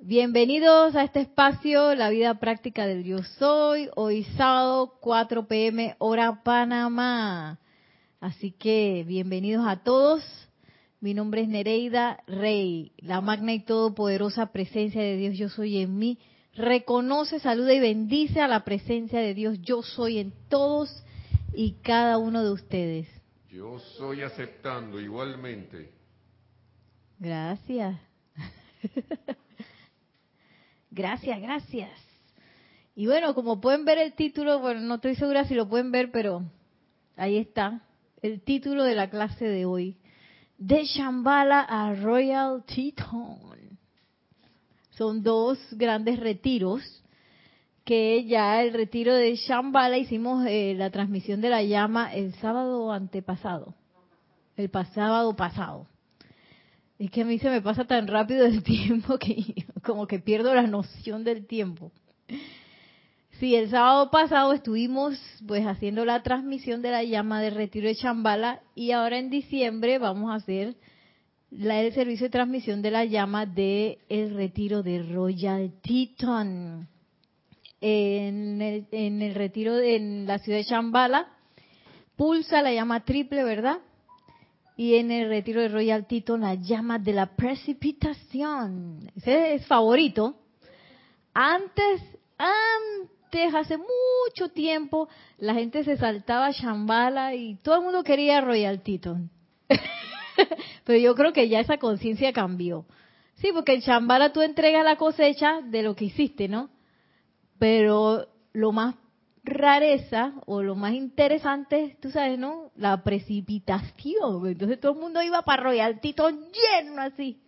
Bienvenidos a este espacio, la vida práctica del Yo Soy, hoy sábado 4 pm hora Panamá. Así que bienvenidos a todos. Mi nombre es Nereida Rey, la magna y todopoderosa presencia de Dios Yo Soy en mí. Reconoce, saluda y bendice a la presencia de Dios Yo Soy en todos y cada uno de ustedes. Yo soy aceptando igualmente. Gracias. gracias, gracias. Y bueno, como pueden ver el título, bueno, no estoy segura si lo pueden ver, pero ahí está, el título de la clase de hoy. De Shambhala a Royal Teton. Son dos grandes retiros que ya el retiro de Shambhala hicimos eh, la transmisión de la llama el sábado antepasado, el sábado pasado. Es que a mí se me pasa tan rápido el tiempo que como que pierdo la noción del tiempo. Sí, el sábado pasado estuvimos pues haciendo la transmisión de la llama de retiro de Chambala y ahora en diciembre vamos a hacer el servicio de transmisión de la llama de el retiro de Royal Teton en el, en el retiro de, en la ciudad de Chambala, pulsa la llama triple, ¿verdad? Y en el retiro de Royal Tito la llama de la precipitación. Ese es favorito. Antes, antes, hace mucho tiempo, la gente se saltaba Shambhala y todo el mundo quería Royal Tito. Pero yo creo que ya esa conciencia cambió. Sí, porque en Shambhala tú entregas la cosecha de lo que hiciste, ¿no? Pero lo más rareza o lo más interesante, tú sabes, ¿no? La precipitación. Entonces todo el mundo iba para Royal Tito lleno así.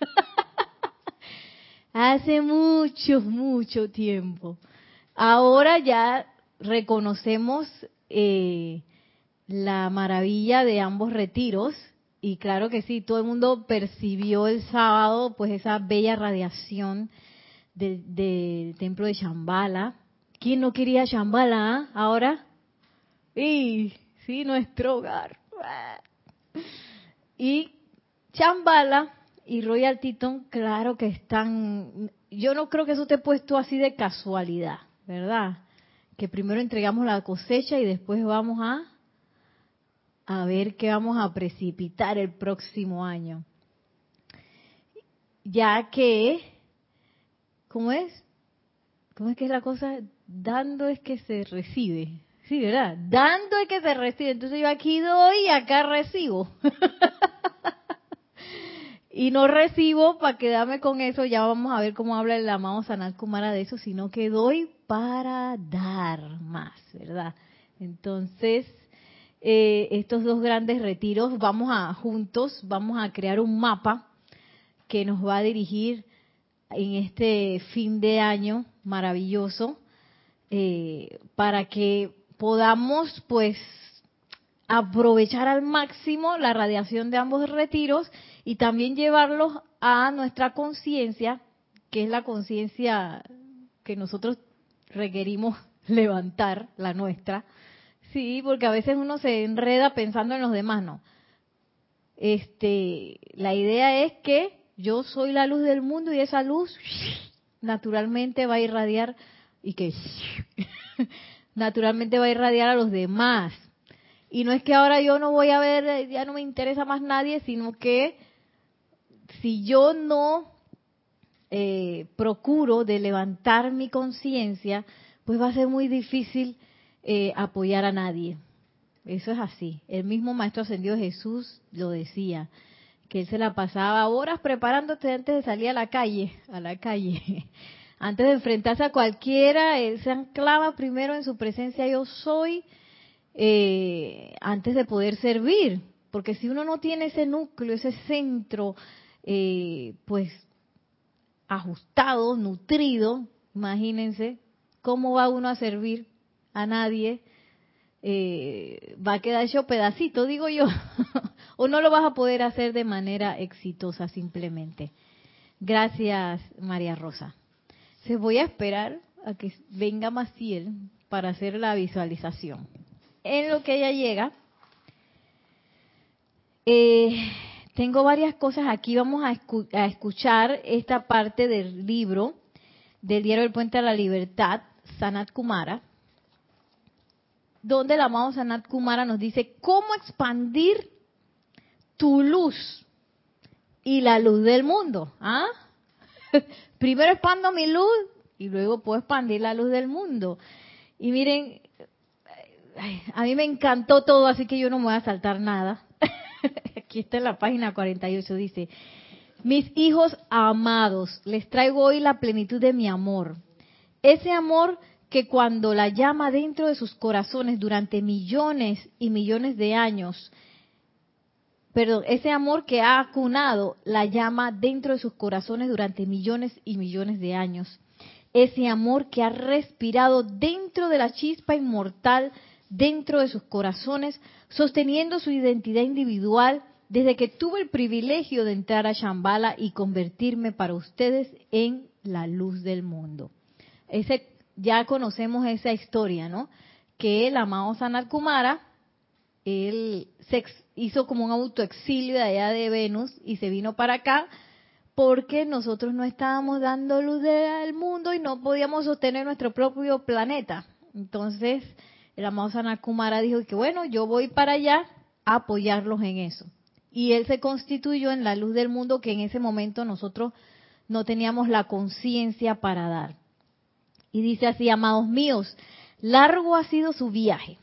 Hace mucho, mucho tiempo. Ahora ya reconocemos eh, la maravilla de ambos retiros y claro que sí, todo el mundo percibió el sábado pues esa bella radiación del templo de Shambhala. ¿Quién no quería Shambhala ah? ahora? Y sí, nuestro hogar. Y Shambhala y Royal Teton, claro que están. Yo no creo que eso te he puesto así de casualidad, ¿verdad? Que primero entregamos la cosecha y después vamos a a ver qué vamos a precipitar el próximo año. Ya que ¿Cómo es? ¿Cómo es que es la cosa? Dando es que se recibe. Sí, ¿verdad? Dando es que se recibe. Entonces yo aquí doy y acá recibo. y no recibo para quedarme con eso. Ya vamos a ver cómo habla el amado Sanat Kumara de eso, sino que doy para dar más, ¿verdad? Entonces, eh, estos dos grandes retiros, vamos a juntos, vamos a crear un mapa que nos va a dirigir en este fin de año maravilloso eh, para que podamos pues aprovechar al máximo la radiación de ambos retiros y también llevarlos a nuestra conciencia, que es la conciencia que nosotros requerimos levantar, la nuestra. Sí, porque a veces uno se enreda pensando en los demás, ¿no? Este, la idea es que yo soy la luz del mundo y esa luz naturalmente va a irradiar y que naturalmente va a irradiar a los demás. Y no es que ahora yo no voy a ver, ya no me interesa más nadie, sino que si yo no eh, procuro de levantar mi conciencia, pues va a ser muy difícil eh, apoyar a nadie. Eso es así. El mismo Maestro Ascendido Jesús lo decía que él se la pasaba horas preparándote antes de salir a la calle, a la calle. Antes de enfrentarse a cualquiera, él se anclaba primero en su presencia yo soy, eh, antes de poder servir. Porque si uno no tiene ese núcleo, ese centro, eh, pues ajustado, nutrido, imagínense, ¿cómo va uno a servir a nadie? Eh, va a quedar hecho pedacito, digo yo. o no lo vas a poder hacer de manera exitosa simplemente. Gracias, María Rosa. Se voy a esperar a que venga Maciel para hacer la visualización. En lo que ella llega, eh, tengo varias cosas aquí. Vamos a, a escuchar esta parte del libro del diario El Puente a la Libertad, Sanat Kumara, donde el amado Sanat Kumara nos dice cómo expandir tu luz y la luz del mundo. ¿Ah? Primero expando mi luz y luego puedo expandir la luz del mundo. Y miren, a mí me encantó todo, así que yo no me voy a saltar nada. Aquí está en la página 48, dice, mis hijos amados, les traigo hoy la plenitud de mi amor. Ese amor que cuando la llama dentro de sus corazones durante millones y millones de años, perdón, ese amor que ha acunado la llama dentro de sus corazones durante millones y millones de años. Ese amor que ha respirado dentro de la chispa inmortal dentro de sus corazones, sosteniendo su identidad individual desde que tuve el privilegio de entrar a Shambhala y convertirme para ustedes en la luz del mundo. Ese, ya conocemos esa historia, ¿no? Que el amado Sanat Kumara, él se hizo como un autoexilio de allá de Venus y se vino para acá porque nosotros no estábamos dando luz al mundo y no podíamos sostener nuestro propio planeta. Entonces, el amado Sanat Kumara dijo que bueno, yo voy para allá a apoyarlos en eso. Y él se constituyó en la luz del mundo que en ese momento nosotros no teníamos la conciencia para dar. Y dice así, amados míos, largo ha sido su viaje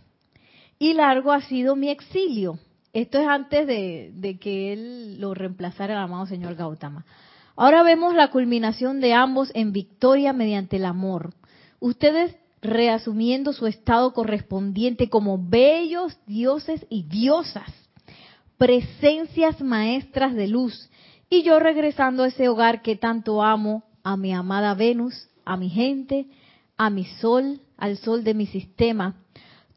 y largo ha sido mi exilio. Esto es antes de, de que él lo reemplazara el amado señor Gautama. Ahora vemos la culminación de ambos en victoria mediante el amor. Ustedes reasumiendo su estado correspondiente como bellos dioses y diosas, presencias maestras de luz, y yo regresando a ese hogar que tanto amo, a mi amada Venus, a mi gente, a mi sol, al sol de mi sistema,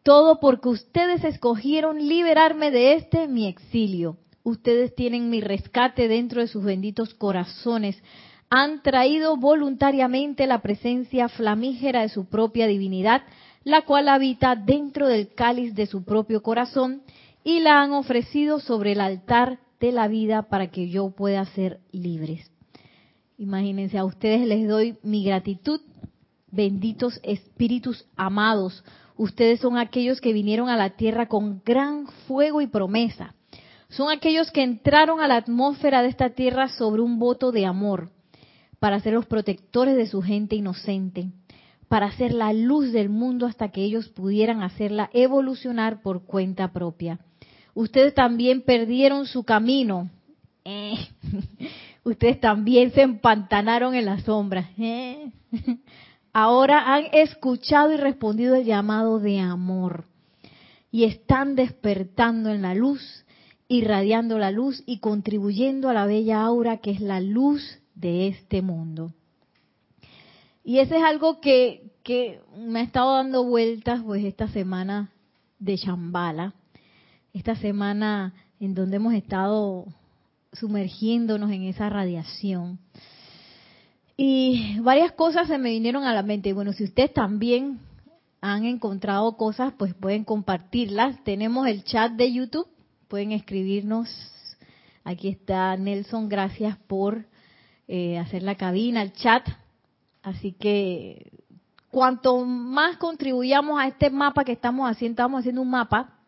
todo porque ustedes escogieron liberarme de este mi exilio. Ustedes tienen mi rescate dentro de sus benditos corazones, han traído voluntariamente la presencia flamígera de su propia divinidad, la cual habita dentro del cáliz de su propio corazón, y la han ofrecido sobre el altar de la vida para que yo pueda ser libres. Imagínense, a ustedes les doy mi gratitud, benditos espíritus amados. Ustedes son aquellos que vinieron a la tierra con gran fuego y promesa. Son aquellos que entraron a la atmósfera de esta tierra sobre un voto de amor para ser los protectores de su gente inocente, para hacer la luz del mundo hasta que ellos pudieran hacerla evolucionar por cuenta propia. Ustedes también perdieron su camino. Eh. Ustedes también se empantanaron en la sombra. Eh. Ahora han escuchado y respondido el llamado de amor. Y están despertando en la luz, irradiando la luz y contribuyendo a la bella aura que es la luz de este mundo. Y ese es algo que, que me ha estado dando vueltas pues esta semana de Chambala, esta semana en donde hemos estado sumergiéndonos en esa radiación. Y varias cosas se me vinieron a la mente. Bueno, si ustedes también han encontrado cosas, pues pueden compartirlas. Tenemos el chat de YouTube, pueden escribirnos. Aquí está Nelson, gracias por eh, hacer la cabina, el chat. Así que cuanto más contribuyamos a este mapa que estamos haciendo, estamos haciendo un mapa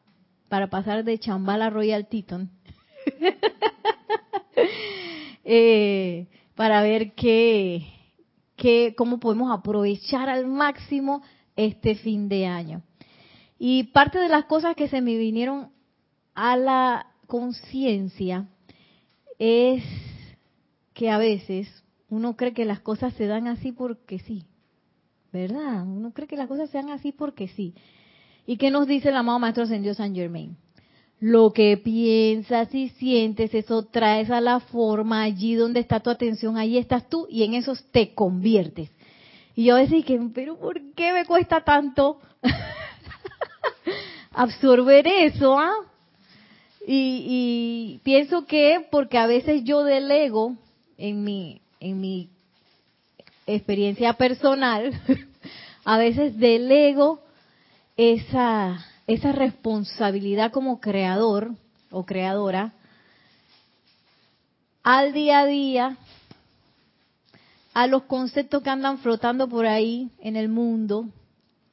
para pasar de Chambala Royal Teton. Eh, para ver qué, qué, cómo podemos aprovechar al máximo este fin de año. Y parte de las cosas que se me vinieron a la conciencia es que a veces uno cree que las cosas se dan así porque sí, ¿verdad? Uno cree que las cosas se dan así porque sí. ¿Y qué nos dice el amado Maestro Ascendido San Germain? Lo que piensas y sientes, eso traes a la forma allí donde está tu atención, ahí estás tú y en eso te conviertes. Y yo decía que, pero ¿por qué me cuesta tanto absorber eso? ¿ah? Y, y pienso que porque a veces yo delego en mi, en mi experiencia personal, a veces delego esa, esa responsabilidad como creador o creadora al día a día, a los conceptos que andan flotando por ahí en el mundo,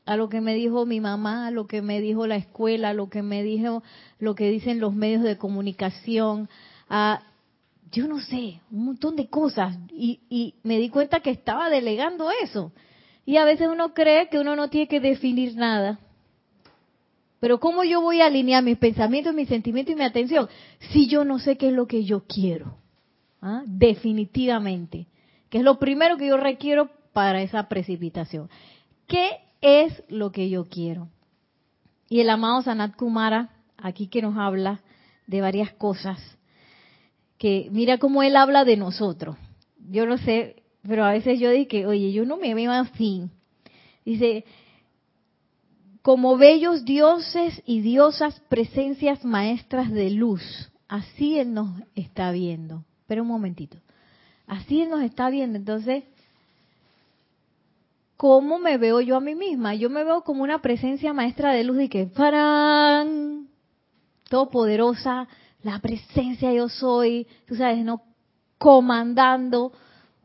a lo que me dijo mi mamá, a lo que me dijo la escuela, a lo que me dijo, lo que dicen los medios de comunicación, a yo no sé, un montón de cosas. Y, y me di cuenta que estaba delegando eso. Y a veces uno cree que uno no tiene que definir nada. Pero ¿cómo yo voy a alinear mis pensamientos, mis sentimientos y mi atención si yo no sé qué es lo que yo quiero? ¿Ah? Definitivamente. Que es lo primero que yo requiero para esa precipitación. ¿Qué es lo que yo quiero? Y el amado Sanat Kumara, aquí que nos habla de varias cosas, que mira cómo él habla de nosotros. Yo no sé, pero a veces yo dije, oye, yo no me veo así. Dice, como bellos dioses y diosas presencias maestras de luz, así Él nos está viendo. Pero un momentito, así Él nos está viendo. Entonces, ¿cómo me veo yo a mí misma? Yo me veo como una presencia maestra de luz y que, ¡parán! Todopoderosa, la presencia yo soy, tú sabes, no comandando,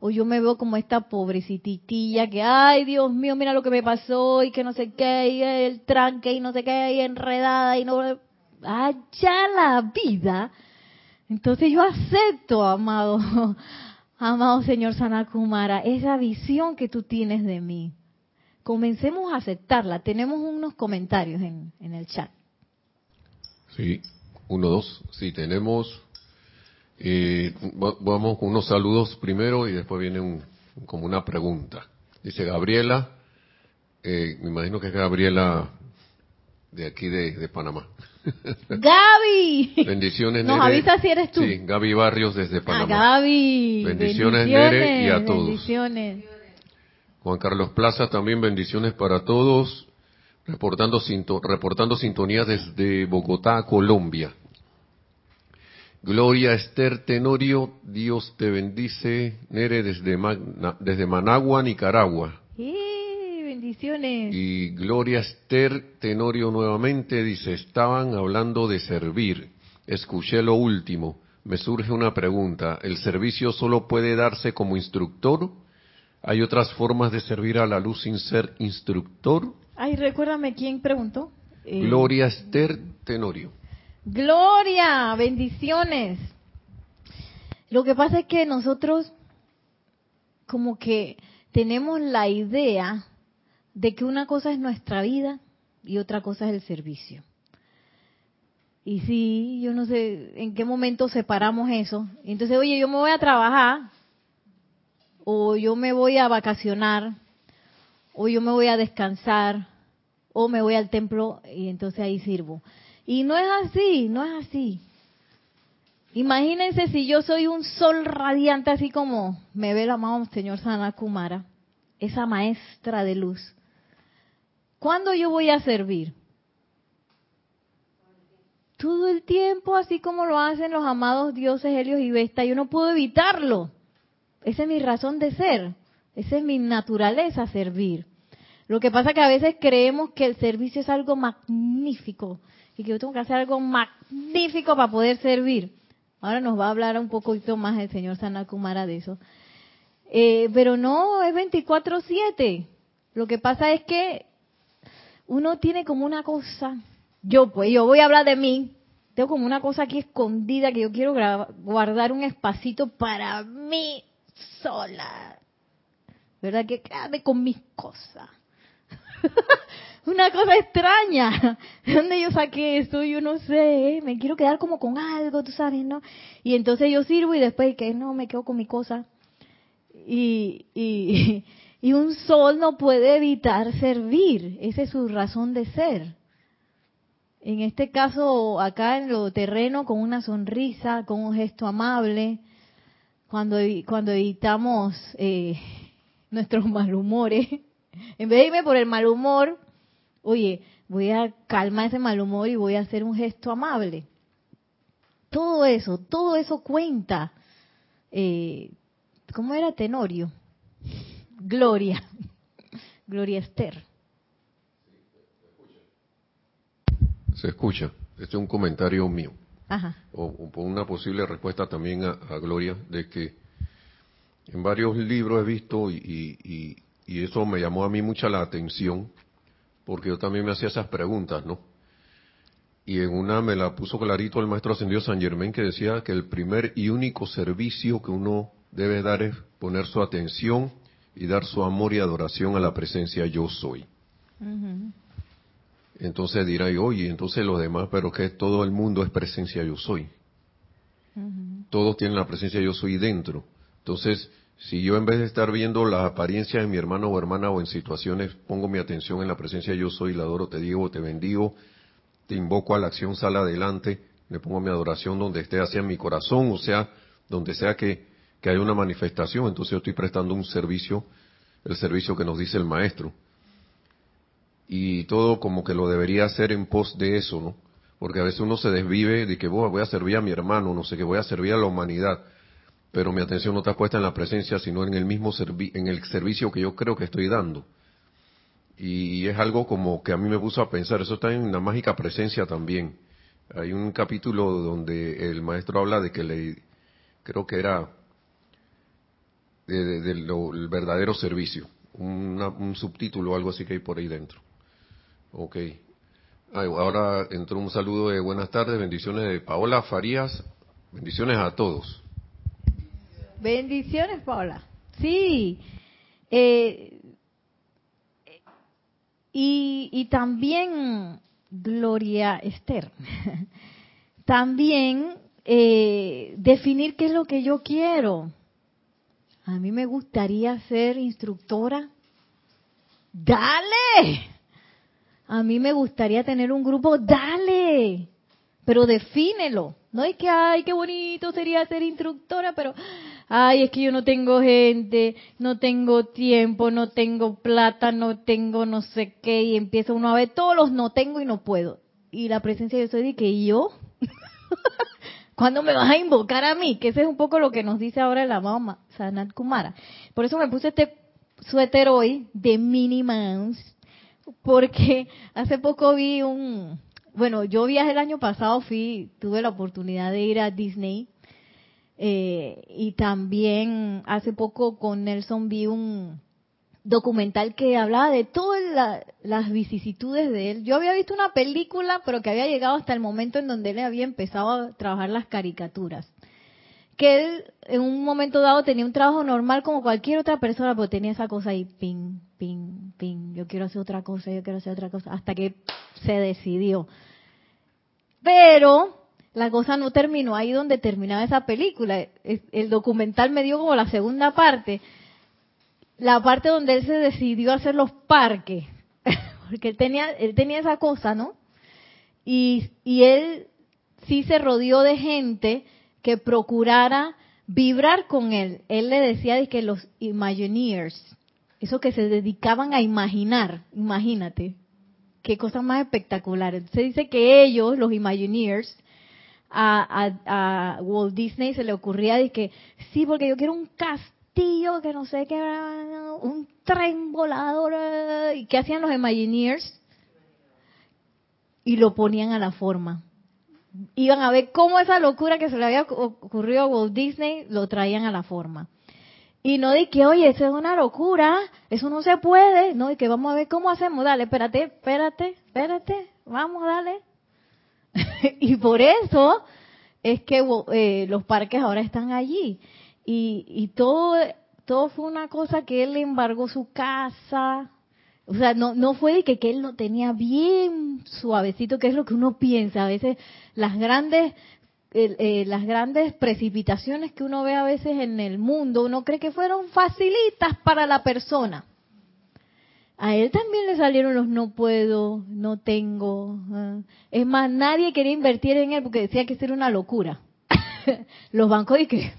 o yo me veo como esta pobrecititilla que, ay Dios mío, mira lo que me pasó y que no sé qué, y el tranque y no sé qué, y enredada y no... Allá la vida. Entonces yo acepto, amado, amado señor Sanakumara, esa visión que tú tienes de mí. Comencemos a aceptarla. Tenemos unos comentarios en, en el chat. Sí, uno, dos. Sí, tenemos. Eh, vamos con unos saludos primero y después viene un, como una pregunta. Dice Gabriela, eh, me imagino que es Gabriela de aquí de, Panamá. Gaby. Bendiciones, Nos avisa si eres tú. Sí, Gaby Barrios desde Ah, Panamá. Gaby. Bendiciones, Nere, y a todos. Bendiciones. Juan Carlos Plaza, también bendiciones para todos. Reportando, reportando sintonía desde Bogotá, Colombia. Gloria Esther Tenorio, Dios te bendice. Nere desde, Magna- desde Managua, Nicaragua. Eh, bendiciones. Y Gloria Esther Tenorio nuevamente dice, estaban hablando de servir. Escuché lo último. Me surge una pregunta. ¿El servicio solo puede darse como instructor? ¿Hay otras formas de servir a la luz sin ser instructor? Ay, recuérdame quién preguntó. Eh, Gloria Esther Tenorio. Gloria, bendiciones. Lo que pasa es que nosotros como que tenemos la idea de que una cosa es nuestra vida y otra cosa es el servicio. Y sí, yo no sé en qué momento separamos eso. Entonces, oye, yo me voy a trabajar, o yo me voy a vacacionar, o yo me voy a descansar, o me voy al templo y entonces ahí sirvo. Y no es así, no es así. Imagínense si yo soy un sol radiante, así como me ve el amado señor Sanakumara, esa maestra de luz. ¿Cuándo yo voy a servir? Todo el tiempo, así como lo hacen los amados dioses Helios y Vesta. Yo no puedo evitarlo. Esa es mi razón de ser. Esa es mi naturaleza, servir. Lo que pasa es que a veces creemos que el servicio es algo magnífico y que yo tengo que hacer algo magnífico para poder servir. Ahora nos va a hablar un poquito más el señor Sanakumara de eso. Eh, pero no, es 24/7. Lo que pasa es que uno tiene como una cosa, yo pues, yo voy a hablar de mí, tengo como una cosa aquí escondida que yo quiero guardar un espacito para mí sola. ¿Verdad? Que quédame con mis cosas. una cosa extraña. ¿De dónde yo saqué esto? Yo no sé. ¿eh? Me quiero quedar como con algo, tú sabes, ¿no? Y entonces yo sirvo y después que no, me quedo con mi cosa. Y, y, y un sol no puede evitar servir. Esa es su razón de ser. En este caso, acá en lo terreno, con una sonrisa, con un gesto amable, cuando, cuando evitamos eh, nuestros malhumores, en vez de irme por el mal humor, oye, voy a calmar ese mal humor y voy a hacer un gesto amable. Todo eso, todo eso cuenta. Eh, ¿Cómo era Tenorio? Gloria. Gloria Esther. Se escucha. Este es un comentario mío. o, por una posible respuesta también a, Gloria, de que en varios libros he visto y, y, eso me llamó a mí mucha la atención, porque yo también me hacía esas preguntas, ¿no? Y en una me la puso clarito el maestro ascendido San Germán que decía que el primer y único servicio que uno debe dar es poner su atención y dar su amor y adoración a la presencia yo soy. Entonces dirá, oye, entonces los demás, pero que todo el mundo es presencia yo soy. Todos tienen la presencia yo soy dentro. Entonces, si yo en vez de estar viendo la apariencia de mi hermano o hermana o en situaciones, pongo mi atención en la presencia yo soy, la adoro, te digo, te bendigo, te invoco a la acción, sal adelante, le pongo mi adoración donde esté hacia mi corazón, o sea, donde sea que, que haya una manifestación, entonces yo estoy prestando un servicio, el servicio que nos dice el maestro y todo como que lo debería hacer en pos de eso, ¿no? Porque a veces uno se desvive de que voy a servir a mi hermano, no sé, que voy a servir a la humanidad, pero mi atención no está puesta en la presencia, sino en el mismo en el servicio que yo creo que estoy dando. Y es algo como que a mí me puso a pensar, eso está en la mágica presencia también. Hay un capítulo donde el maestro habla de que le, creo que era del verdadero servicio, un subtítulo o algo así que hay por ahí dentro. Ok. Ahora entró un saludo de buenas tardes, bendiciones de Paola Farías, bendiciones a todos. Bendiciones, Paola. Sí. Eh, y, y también, Gloria Esther, también eh, definir qué es lo que yo quiero. A mí me gustaría ser instructora. Dale a mí me gustaría tener un grupo, dale, pero defínelo. No es que, ay, qué bonito sería ser instructora, pero, ay, es que yo no tengo gente, no tengo tiempo, no tengo plata, no tengo no sé qué, y empieza uno a ver todos los no tengo y no puedo. Y la presencia de soy de que yo, ¿cuándo me vas a invocar a mí? Que ese es un poco lo que nos dice ahora la mamá, Sanat Kumara. Por eso me puse este suéter hoy de Minnie Mouse porque hace poco vi un, bueno, yo viajé el año pasado, fui, tuve la oportunidad de ir a Disney eh, y también hace poco con Nelson vi un documental que hablaba de todas las vicisitudes de él. Yo había visto una película, pero que había llegado hasta el momento en donde él había empezado a trabajar las caricaturas que él en un momento dado tenía un trabajo normal como cualquier otra persona, pero tenía esa cosa ahí, ping, ping, ping, yo quiero hacer otra cosa, yo quiero hacer otra cosa, hasta que se decidió. Pero la cosa no terminó ahí donde terminaba esa película. El documental me dio como la segunda parte, la parte donde él se decidió hacer los parques, porque él tenía, él tenía esa cosa, ¿no? Y, él sí se rodeó de gente que procurara vibrar con él. Él le decía de que los Imagineers, eso que se dedicaban a imaginar, imagínate, qué cosa más espectacular. Se dice que ellos, los Imagineers, a, Walt Disney se le ocurría de que, sí, porque yo quiero un castillo, que no sé qué, un tren volador, y qué hacían los Imagineers, y lo ponían a la forma iban a ver cómo esa locura que se le había ocurrido a Walt Disney lo traían a la forma. Y no de que, oye, eso es una locura, eso no se puede, no, y que vamos a ver cómo hacemos, dale, espérate, espérate, espérate, vamos, dale. y por eso es que eh, los parques ahora están allí. Y, todo, todo fue una cosa que él embargó su casa, o sea, no, no fue de que, que él lo tenía bien suavecito, que es lo que uno piensa. A veces las grandes, eh, las grandes precipitaciones que uno ve a veces en el mundo, uno cree que fueron facilitas para la persona. A él también le salieron los no puedo, no tengo. Ah. Es más, nadie quería invertir en él porque decía que era una locura. los bancos que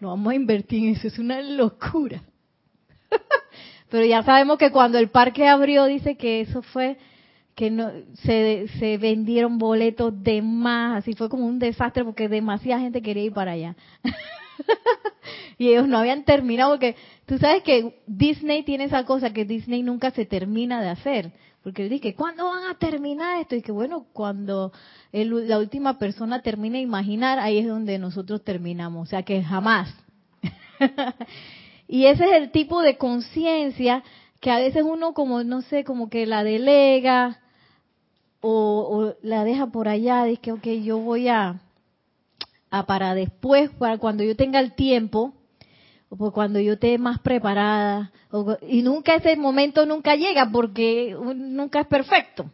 no vamos a invertir en eso, es una locura. Pero ya sabemos que cuando el parque abrió, dice que eso fue que no se, se vendieron boletos de más, así fue como un desastre porque demasiada gente quería ir para allá. y ellos no habían terminado porque tú sabes que Disney tiene esa cosa que Disney nunca se termina de hacer. Porque él dice, ¿cuándo van a terminar esto? Y que bueno, cuando la última persona termine de imaginar, ahí es donde nosotros terminamos. O sea que jamás. y ese es el tipo de conciencia que a veces uno como, no sé, como que la delega o, la deja por allá, dice ok, yo voy a, a para después, para cuando yo tenga el tiempo, o cuando yo esté más preparada, y nunca ese momento nunca llega porque nunca es perfecto.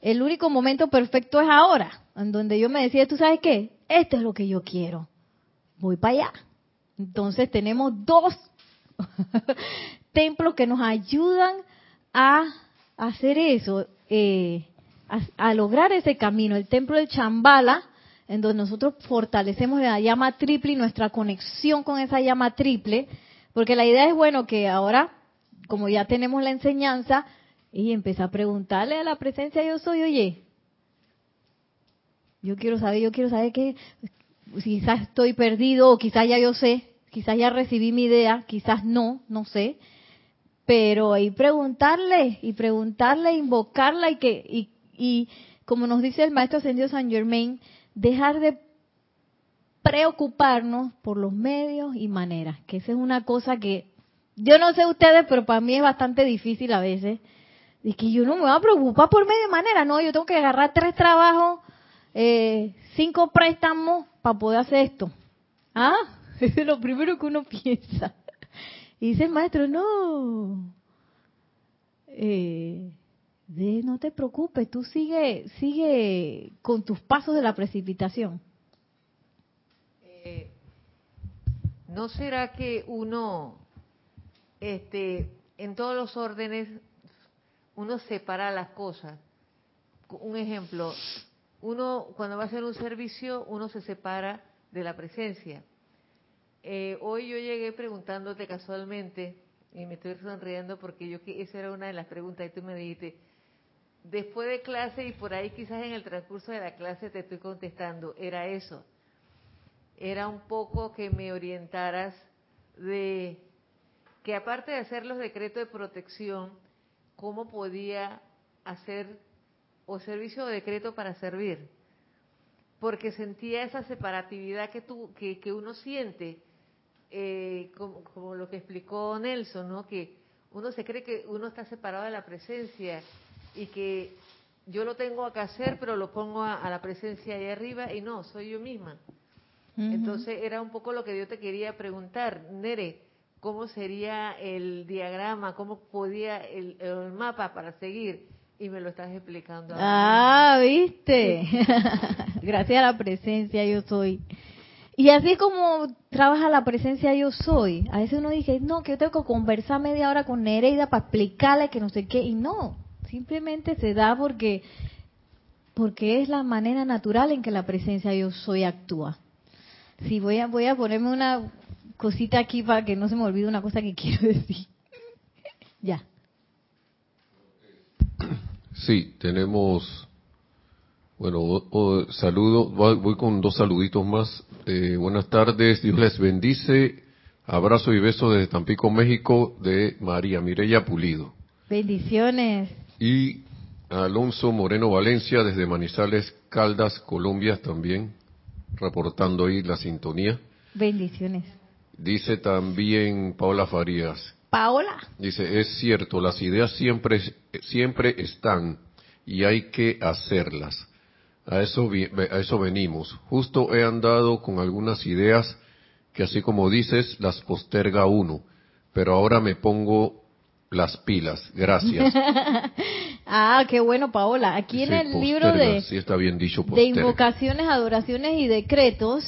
El único momento perfecto es ahora, en donde yo me decía, tú sabes qué, esto es lo que yo quiero, voy para allá. Entonces tenemos dos templos que nos ayudan a hacer eso, eh, a, lograr ese camino. El templo del Chambala, en donde nosotros fortalecemos la llama triple y nuestra conexión con esa llama triple, porque la idea es, bueno, que ahora, como ya tenemos la enseñanza, y empieza a preguntarle a la presencia yo soy, oye, yo quiero saber, yo quiero saber que quizás estoy perdido o quizás ya yo sé, quizás ya recibí mi idea, quizás no, no sé, pero ahí preguntarle y preguntarle, invocarla y que y, y como nos dice el maestro ascendido San Germain, dejar de preocuparnos por los medios y maneras, que esa es una cosa que yo no sé ustedes, pero para mí es bastante difícil a veces. Y que yo no me voy a preocupar por medio y manera, no, yo tengo que agarrar tres trabajos, eh, cinco préstamos para poder hacer esto. Ah, es lo primero que uno piensa. Y dice el maestro, no, eh, no te preocupes, tú sigue, sigue con tus pasos de la precipitación. Eh, ¿No será que uno, este, en todos los órdenes, uno separa las cosas? Un ejemplo, uno cuando va a hacer un servicio, uno se separa de la presencia eh, hoy yo llegué preguntándote casualmente, y me estoy sonriendo porque yo que esa era una de las preguntas y tú me dijiste, después de clase y por ahí quizás en el transcurso de la clase te estoy contestando, era eso. Era un poco que me orientaras de que aparte de hacer los decretos de protección, ¿cómo podía hacer o servicio de decreto para servir? Porque sentía esa separatividad que, tú, que, que uno siente eh, como, lo que explicó Nelson, ¿no? Que uno se cree que uno está separado de la presencia y que yo lo tengo que hacer, pero lo pongo a, la presencia ahí arriba y no, soy yo misma. Entonces era un poco lo que yo te quería preguntar, Nere, ¿cómo sería el diagrama, cómo podía el, el mapa para seguir? Y me lo estás explicando. Ah, viste. Gracias a la presencia yo soy. Y así como trabaja la presencia yo soy, a veces uno dice, no, que yo tengo que conversar media hora con Nereida para explicarle que no sé qué, y no, simplemente se da porque, porque es la manera natural en que la presencia yo soy actúa. Sí, voy a, voy a ponerme una cosita aquí para que no se me olvide una cosa que quiero decir. ya. Sí, tenemos, bueno, saludo, voy con dos saluditos más. Eh, buenas tardes, Dios les bendice. Abrazo y beso desde Tampico, México, de María Mireya Pulido. Bendiciones. Y Alonso Moreno Valencia, desde Manizales, Caldas, Colombia, también, reportando ahí la sintonía. Bendiciones. Dice también Paola Farías. Paola. Dice, es cierto, las ideas siempre, siempre están y hay que hacerlas. A eso, a eso venimos. Justo he andado con algunas ideas que así como dices, las posterga uno, pero ahora me pongo las pilas. Gracias. ah, qué bueno, Paola. Aquí en el libro de, está bien dicho, de invocaciones, adoraciones y decretos,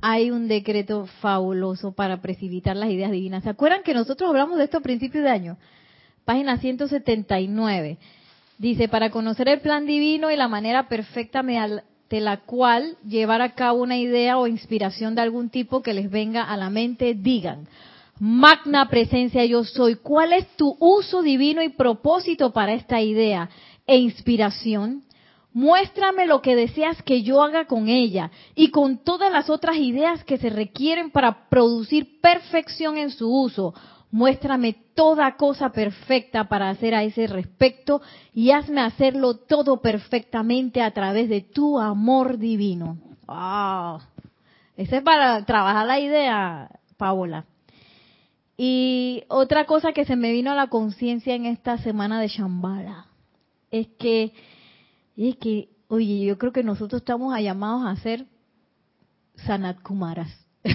hay un decreto fabuloso para precipitar las ideas divinas. ¿Se acuerdan que nosotros hablamos de esto a principios de año? Página 179. Dice, para conocer el plan divino y la manera perfecta mediante la cual llevar a cabo una idea o inspiración de algún tipo que les venga a la mente, digan, magna presencia yo soy, ¿cuál es tu uso divino y propósito para esta idea e inspiración? Muéstrame lo que deseas que yo haga con ella y con todas las otras ideas que se requieren para producir perfección en su uso. Muéstrame toda cosa perfecta para hacer a ese respecto y hazme hacerlo todo perfectamente a través de tu amor divino. ¡Wow! Ese es para trabajar la idea, Paola. Y otra cosa que se me vino a la conciencia en esta semana de Shambhala es que, es que, oye, yo creo que nosotros estamos llamados a ser Sanat Kumaras.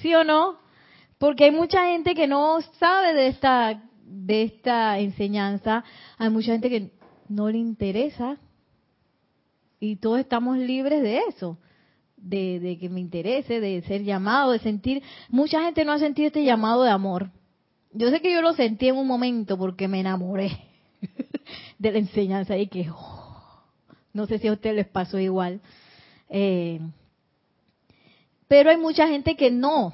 ¿Sí o no? Porque hay mucha gente que no sabe de esta, de esta enseñanza, hay mucha gente que no le interesa y todos estamos libres de eso, de, que me interese, de ser llamado, de sentir, mucha gente no ha sentido este llamado de amor. Yo sé que yo lo sentí en un momento porque me enamoré de la enseñanza y que oh, no sé si a ustedes les pasó igual. Eh, pero hay mucha gente que no,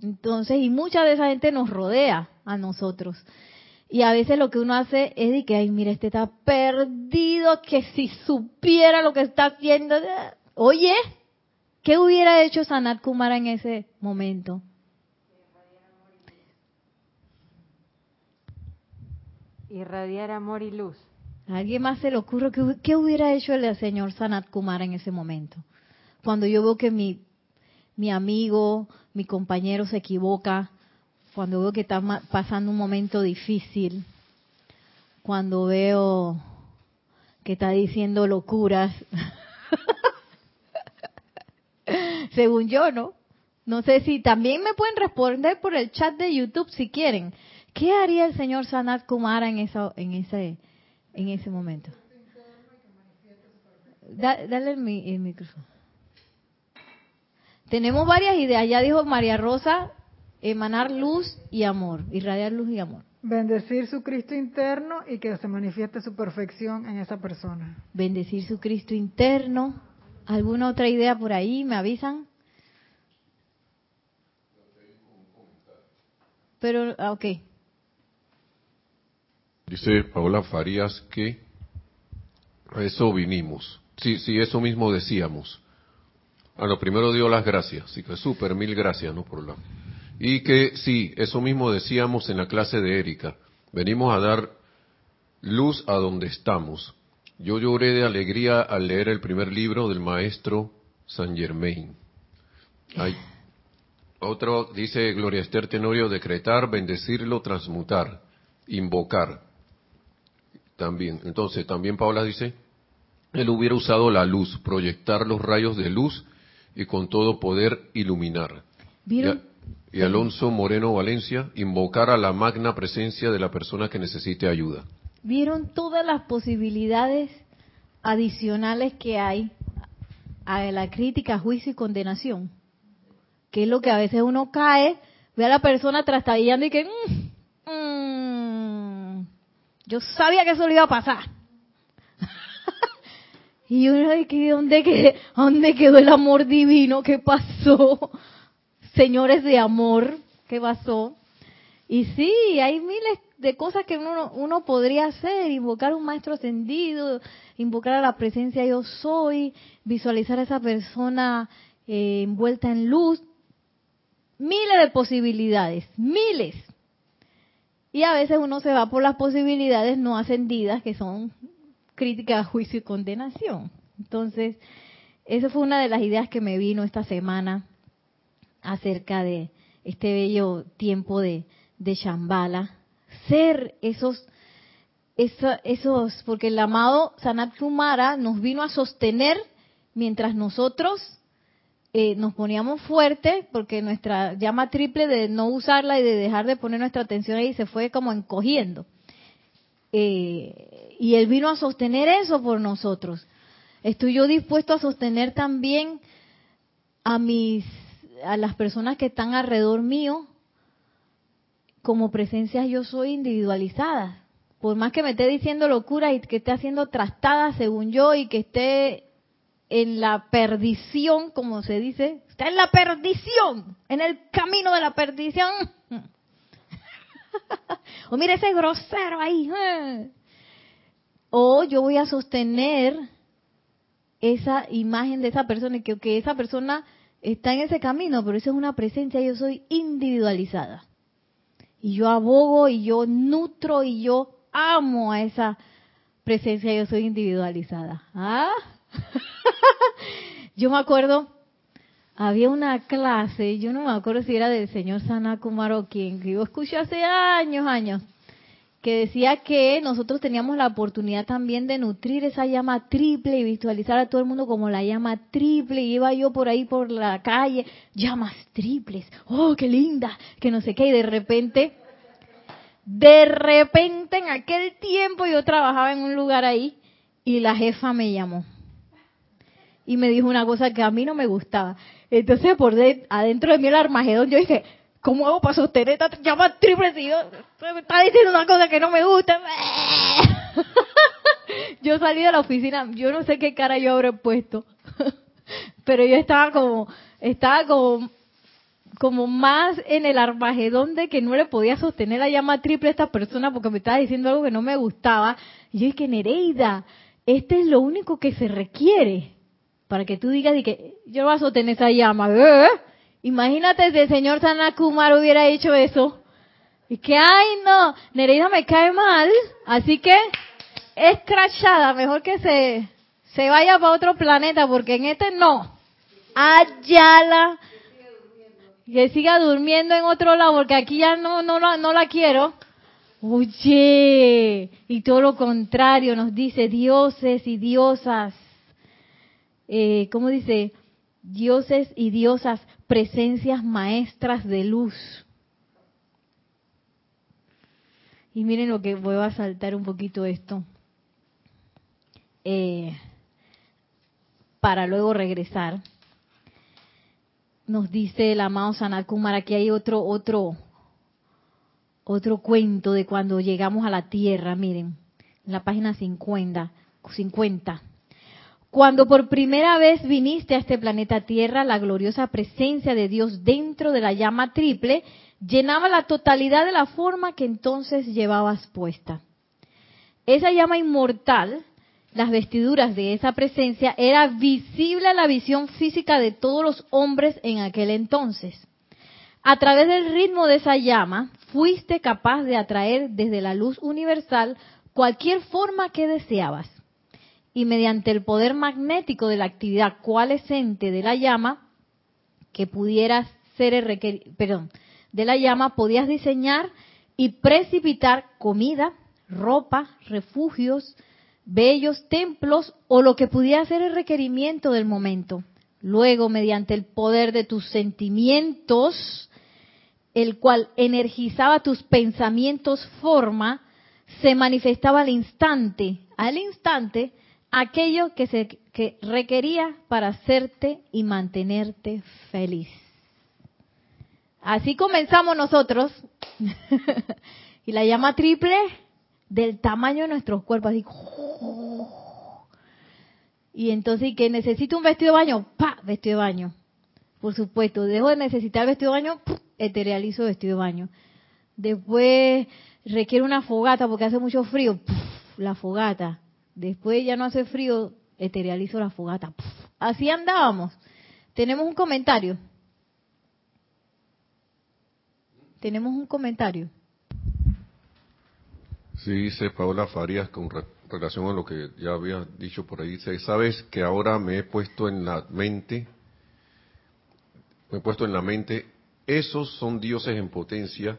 entonces, y mucha de esa gente nos rodea a nosotros. Y a veces lo que uno hace es de que, ay, mira, este está perdido, que si supiera lo que está haciendo. Oye, ¿qué hubiera hecho Sanat Kumara en ese momento? Irradiar amor y luz. ¿A alguien más se le ocurre que, qué hubiera hecho el señor Sanat Kumara en ese momento? Cuando yo veo que mi, mi amigo, mi compañero se equivoca, cuando veo que está pasando un momento difícil, cuando veo que está diciendo locuras, según yo, ¿no? No sé si también me pueden responder por el chat de YouTube si quieren. ¿Qué haría el señor Sanat Kumara en, eso, en, ese, en ese momento? dale el micrófono. Tenemos varias ideas, ya dijo María Rosa, emanar luz y amor, irradiar luz y amor. Bendecir su Cristo interno y que se manifieste su perfección en esa persona. Bendecir su Cristo interno. ¿Alguna otra idea por ahí? ¿Me avisan? Pero, ah, ok. Dice Paola Farías que a eso vinimos. Sí, sí, eso mismo decíamos a lo primero dio las gracias, así que súper, mil gracias, ¿no? Por la... Y que sí, eso mismo decíamos en la clase de Erika, venimos a dar luz a donde estamos. Yo lloré de alegría al leer el primer libro del maestro Saint Germain. Hay otro dice Gloria Esther Tenorio, decretar, bendecirlo, transmutar, invocar. También, entonces, también Paula dice, él hubiera usado la luz, proyectar los rayos de luz y con todo poder iluminar. Y, Alonso Moreno Valencia, invocar a la magna presencia de la persona que necesite ayuda. ¿Vieron todas las posibilidades adicionales que hay a la crítica, juicio y condenación? Que es lo que a veces uno cae, ve a la persona trastabillando y que... Mm, mm, yo sabía que eso le iba a pasar y uno de ¿dónde, quedó, ¿dónde quedó el amor divino? ¿Qué pasó? Señores de amor, ¿qué pasó? Y sí, hay miles de cosas que uno, uno podría hacer, invocar un maestro ascendido, invocar a la presencia yo soy, visualizar a esa persona eh, envuelta en luz, miles de posibilidades, miles. Y a veces uno se va por las posibilidades no ascendidas, que son crítica, juicio y condenación. Entonces, esa fue una de las ideas que me vino esta semana acerca de este bello tiempo de, de Shambhala. Ser esos, esos, porque el amado Sanat Kumara nos vino a sostener mientras nosotros eh, nos poníamos fuertes, porque nuestra llama triple de no usarla y de dejar de poner nuestra atención ahí se fue como encogiendo. Eh, y Él vino a sostener eso por nosotros. Estoy yo dispuesto a sostener también a mis a las personas que están alrededor mío como presencias yo soy individualizadas. Por más que me esté diciendo locura y que esté haciendo trastada según yo y que esté en la perdición, como se dice, está en la perdición, en el camino de la perdición. o mire ese grosero ahí. Eh. o yo voy a sostener esa imagen de esa persona que, que esa persona está en ese camino, pero eso es una presencia, yo soy individualizada. Y yo abogo y yo nutro y yo amo a esa presencia, yo soy individualizada. ¿Ah? yo me acuerdo, había una clase, yo no me acuerdo si era del señor Sanakumaro o que yo escuché hace años, años, que decía que nosotros teníamos la oportunidad también de nutrir esa llama triple y visualizar a todo el mundo como la llama triple. Y iba yo por ahí por la calle, llamas triples, oh, qué linda, que no sé qué, y de repente, de repente en aquel tiempo yo trabajaba en un lugar ahí y la jefa me llamó y me dijo una cosa que a mí no me gustaba. Entonces por adentro de mí el armagedón yo dije, ¿Cómo hago para sostener esta llama triple si me está diciendo una cosa que no me gusta? yo salí de la oficina, yo no sé qué cara yo habré puesto, pero yo estaba como, estaba como, como más en el armagedón de que no le podía sostener la llama triple a esta persona porque me estaba diciendo algo que no me gustaba. Y yo dije, Nereida, este es lo único que se requiere para que tú digas que yo no voy a sostener esa llama. ¿eh? Imagínate si el señor Sanakumar hubiera hecho eso. Y que, ay, no, Nereida me cae mal, así que es crachada, mejor que se, se vaya para otro planeta, porque en este no. Ayala. Que siga durmiendo en otro lado, porque aquí ya no, no, no la quiero. Oye, y todo lo contrario, nos dice dioses y diosas. Eh, ¿Cómo dice? Dioses y diosas presencias maestras de luz. Y miren lo que voy a saltar un poquito esto. Eh, para luego regresar. Nos dice el amado Sanat Kumar, aquí hay otro, otro, otro cuento de cuando llegamos a la Tierra, miren, en la página 50, 50. Cuando por primera vez viniste a este planeta Tierra, la gloriosa presencia de Dios dentro de la llama triple llenaba la totalidad de la forma que entonces llevabas puesta. Esa llama inmortal, las vestiduras de esa presencia, era visible a la visión física de todos los hombres en aquel entonces. A través del ritmo de esa llama, fuiste capaz de atraer desde la luz universal cualquier forma que deseabas y mediante el poder magnético de la actividad cualescente de la llama, que pudiera ser el perdón, de la llama, podías diseñar y precipitar comida, ropa, refugios, bellos templos o lo que pudiera ser el requerimiento del momento. Luego, mediante el poder de tus sentimientos, el cual energizaba tus pensamientos forma, se manifestaba al instante, al instante, aquello que se que requería para hacerte y mantenerte feliz. Así comenzamos nosotros. y la llama triple del tamaño de nuestros cuerpos. Así. Y entonces, que necesito un vestido de baño, pa, vestido de baño. Por supuesto, dejo de necesitar vestido de baño, eterializo vestido de baño. Después requiere una fogata porque hace mucho frío, la fogata Después ya no hace frío, eterializo la fogata. Así andábamos. Tenemos un comentario. Tenemos un comentario. Sí, dice Paola Farías con relación a lo que ya había dicho por ahí. Dice, sabes que ahora me he puesto en la mente, me he puesto en la mente, esos son dioses en potencia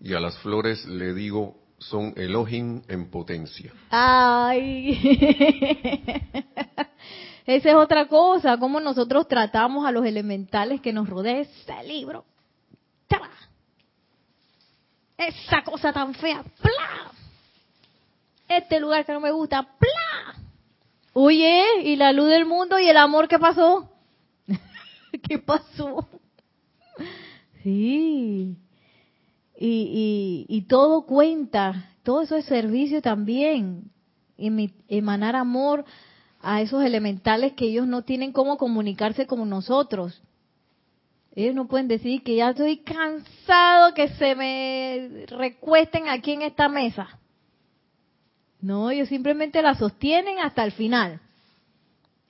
y a las flores le digo, son Elohim en potencia. Ay, esa es otra cosa, cómo nosotros tratamos a los elementales que nos rodea ese libro. Esa cosa tan fea, ¡Pla! Este lugar que no me gusta, ¡Pla! Oye, ¿y la luz del mundo y el amor qué pasó? ¿Qué pasó? Sí, y, y, todo cuenta, todo eso es servicio también, emanar amor a esos elementales que ellos no tienen cómo comunicarse con nosotros. Ellos no pueden decir que ya estoy cansado que se me recuesten aquí en esta mesa. No, ellos simplemente la sostienen hasta el final.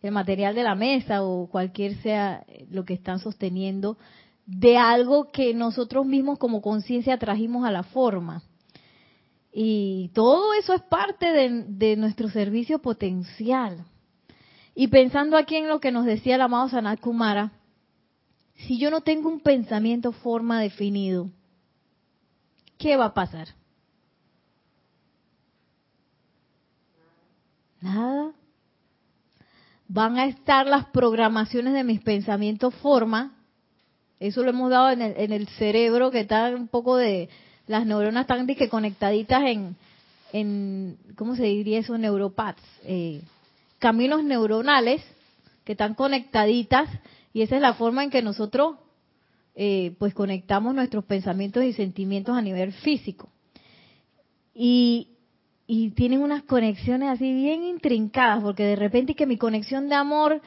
El material de la mesa o cualquier sea lo que están sosteniendo de algo que nosotros mismos como conciencia trajimos a la forma. Y todo eso es parte de, nuestro servicio potencial. Y pensando aquí en lo que nos decía el amado Sanat Kumara, si yo no tengo un pensamiento forma definido, ¿qué va a pasar? Nada. Van a estar las programaciones de mis pensamientos forma. Eso lo hemos dado en el, en el cerebro, que está un poco de... Las neuronas están que conectaditas en, en, ¿cómo se diría eso? Neuropaths. Eh, caminos neuronales que están conectaditas y esa es la forma en que nosotros eh, pues conectamos nuestros pensamientos y sentimientos a nivel físico. Y, y tienen unas conexiones así bien intrincadas, porque de repente que mi conexión de amor,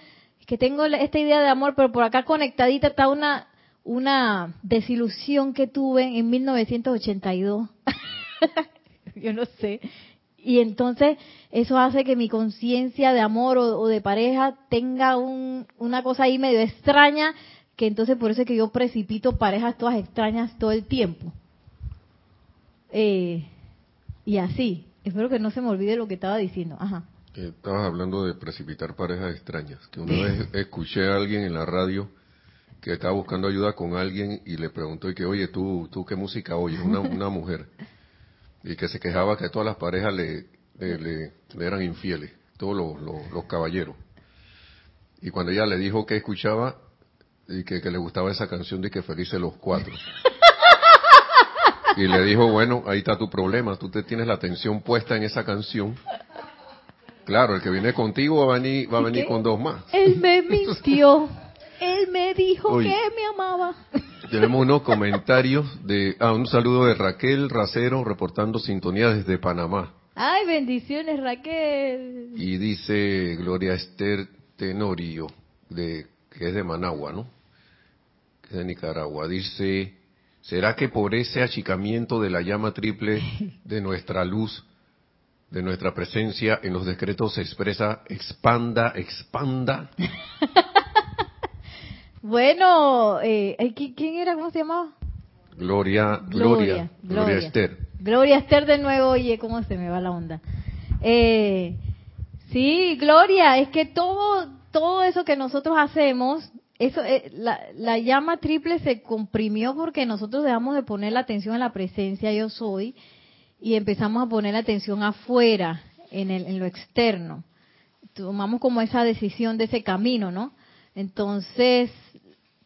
que tengo esta idea de amor, pero por acá conectadita está una, una desilusión que tuve en 1982. Yo no sé. Y entonces eso hace que mi conciencia de amor o, de pareja tenga un, una cosa ahí medio extraña, que entonces por eso es que yo precipito parejas todas extrañas todo el tiempo. Eh, y así. Espero que no se me olvide lo que estaba diciendo. Ajá. estabas hablando de precipitar parejas extrañas. Que una vez escuché a alguien en la radio que estaba buscando ayuda con alguien y le preguntó y que, oye, ¿tú, tú qué música oyes? Una, una mujer. Y que se quejaba que todas las parejas le, le, eran infieles, todos los, los, caballeros. Y cuando ella le dijo que escuchaba y que, que le gustaba esa canción de que felices los cuatro. Y le dijo, bueno, ahí está tu problema, tú te tienes la atención puesta en esa canción. Claro, el que viene contigo va a venir, va a venir con dos más. Él me mintió. Él me dijo que me amaba. Tenemos unos comentarios de, ah, un saludo de Raquel Racero reportando sintonía desde Panamá. Ay, bendiciones Raquel. Y dice Gloria Esther Tenorio, de, que es de Managua, ¿no? Que es de Nicaragua. Dice, ¿será que por ese achicamiento de la llama triple de nuestra luz, de nuestra presencia en los decretos se expresa expanda, expanda? Bueno, eh, ¿quién era? ¿Cómo se llamaba? Gloria, Gloria, Gloria, Esther. Gloria Esther de nuevo, oye, ¿cómo se me va la onda? Eh, sí, Gloria, es que todo, todo eso que nosotros hacemos, eso, eh, la, la, llama triple se comprimió porque nosotros dejamos de poner la atención en la presencia yo soy y empezamos a poner la atención afuera, en, el, en lo externo. Tomamos como esa decisión de ese camino, ¿no? Entonces,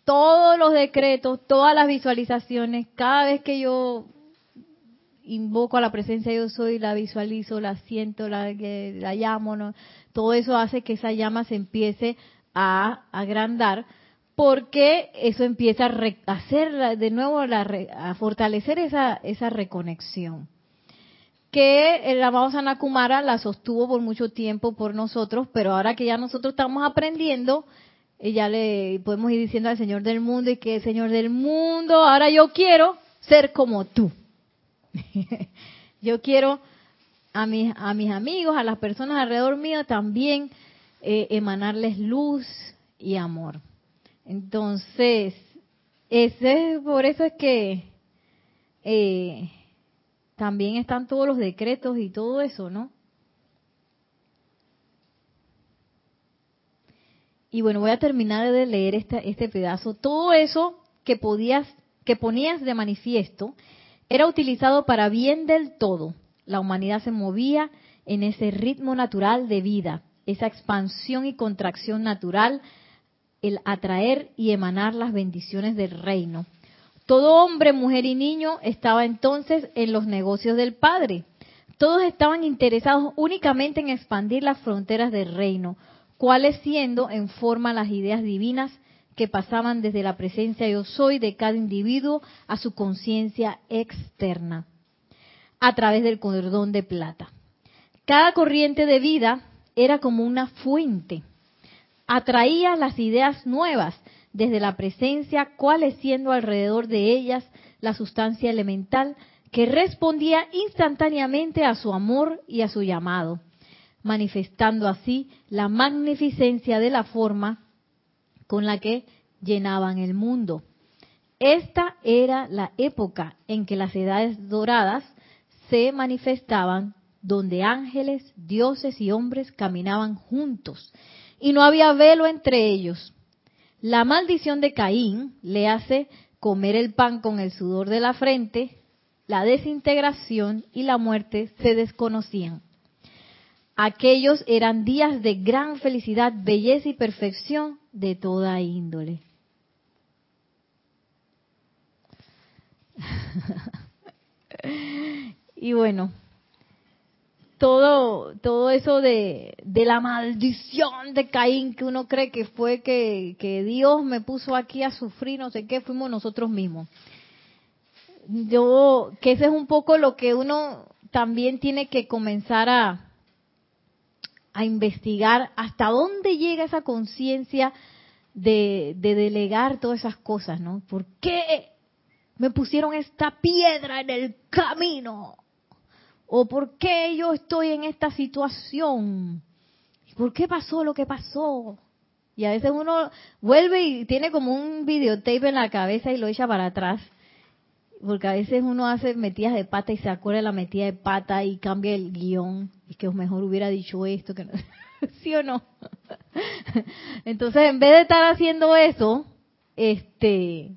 todos los decretos, todas las visualizaciones, cada vez que yo invoco a la presencia yo soy, la visualizo, la siento, la, la llamo, ¿no? todo eso hace que esa llama se empiece a agrandar porque eso empieza a, hacer de nuevo, a fortalecer esa, esa reconexión. Que el amado Sanakumara la sostuvo por mucho tiempo por nosotros, pero ahora que ya nosotros estamos aprendiendo, y ya le podemos ir diciendo al Señor del mundo y que Señor del mundo, ahora yo quiero ser como tú. yo quiero a mis, a mis amigos, a las personas alrededor mío también eh, emanarles luz y amor. Entonces, ese, por eso es que eh, también están todos los decretos y todo eso, ¿no? Y bueno, voy a terminar de leer este pedazo. Todo eso que podías, que ponías de manifiesto, era utilizado para bien del todo. La humanidad se movía en ese ritmo natural de vida, esa expansión y contracción natural, el atraer y emanar las bendiciones del reino. Todo hombre, mujer y niño estaba entonces en los negocios del Padre. Todos estaban interesados únicamente en expandir las fronteras del reino, cuáles siendo en forma las ideas divinas que pasaban desde la presencia yo soy de cada individuo a su conciencia externa, a través del cordón de plata. Cada corriente de vida era como una fuente, atraía las ideas nuevas desde la presencia, cuáles siendo alrededor de ellas la sustancia elemental que respondía instantáneamente a su amor y a su llamado, manifestando así la magnificencia de la forma con la que llenaban el mundo. Esta era la época en que las edades doradas se manifestaban donde ángeles, dioses y hombres caminaban juntos y no había velo entre ellos. La maldición de Caín le hace comer el pan con el sudor de la frente, la desintegración y la muerte se desconocían. Aquellos eran días de gran felicidad, belleza y perfección de toda índole. y bueno, todo, todo eso de, de, la maldición de Caín que uno cree que fue que, que Dios me puso aquí a sufrir, no sé qué, fuimos nosotros mismos yo, que ese es un poco lo que uno también tiene que comenzar a, a investigar hasta dónde llega esa conciencia de, de, delegar todas esas cosas, ¿no? ¿Por qué me pusieron esta piedra en el camino? ¿O por qué yo estoy en esta situación? ¿Por qué pasó lo que pasó? Y a veces uno vuelve y tiene como un videotape en la cabeza y lo echa para atrás porque a veces uno hace metidas de pata y se acuerda de la metida de pata y cambia el guion y que mejor hubiera dicho esto que no. ¿Sí o no? Entonces, en vez de estar haciendo eso, este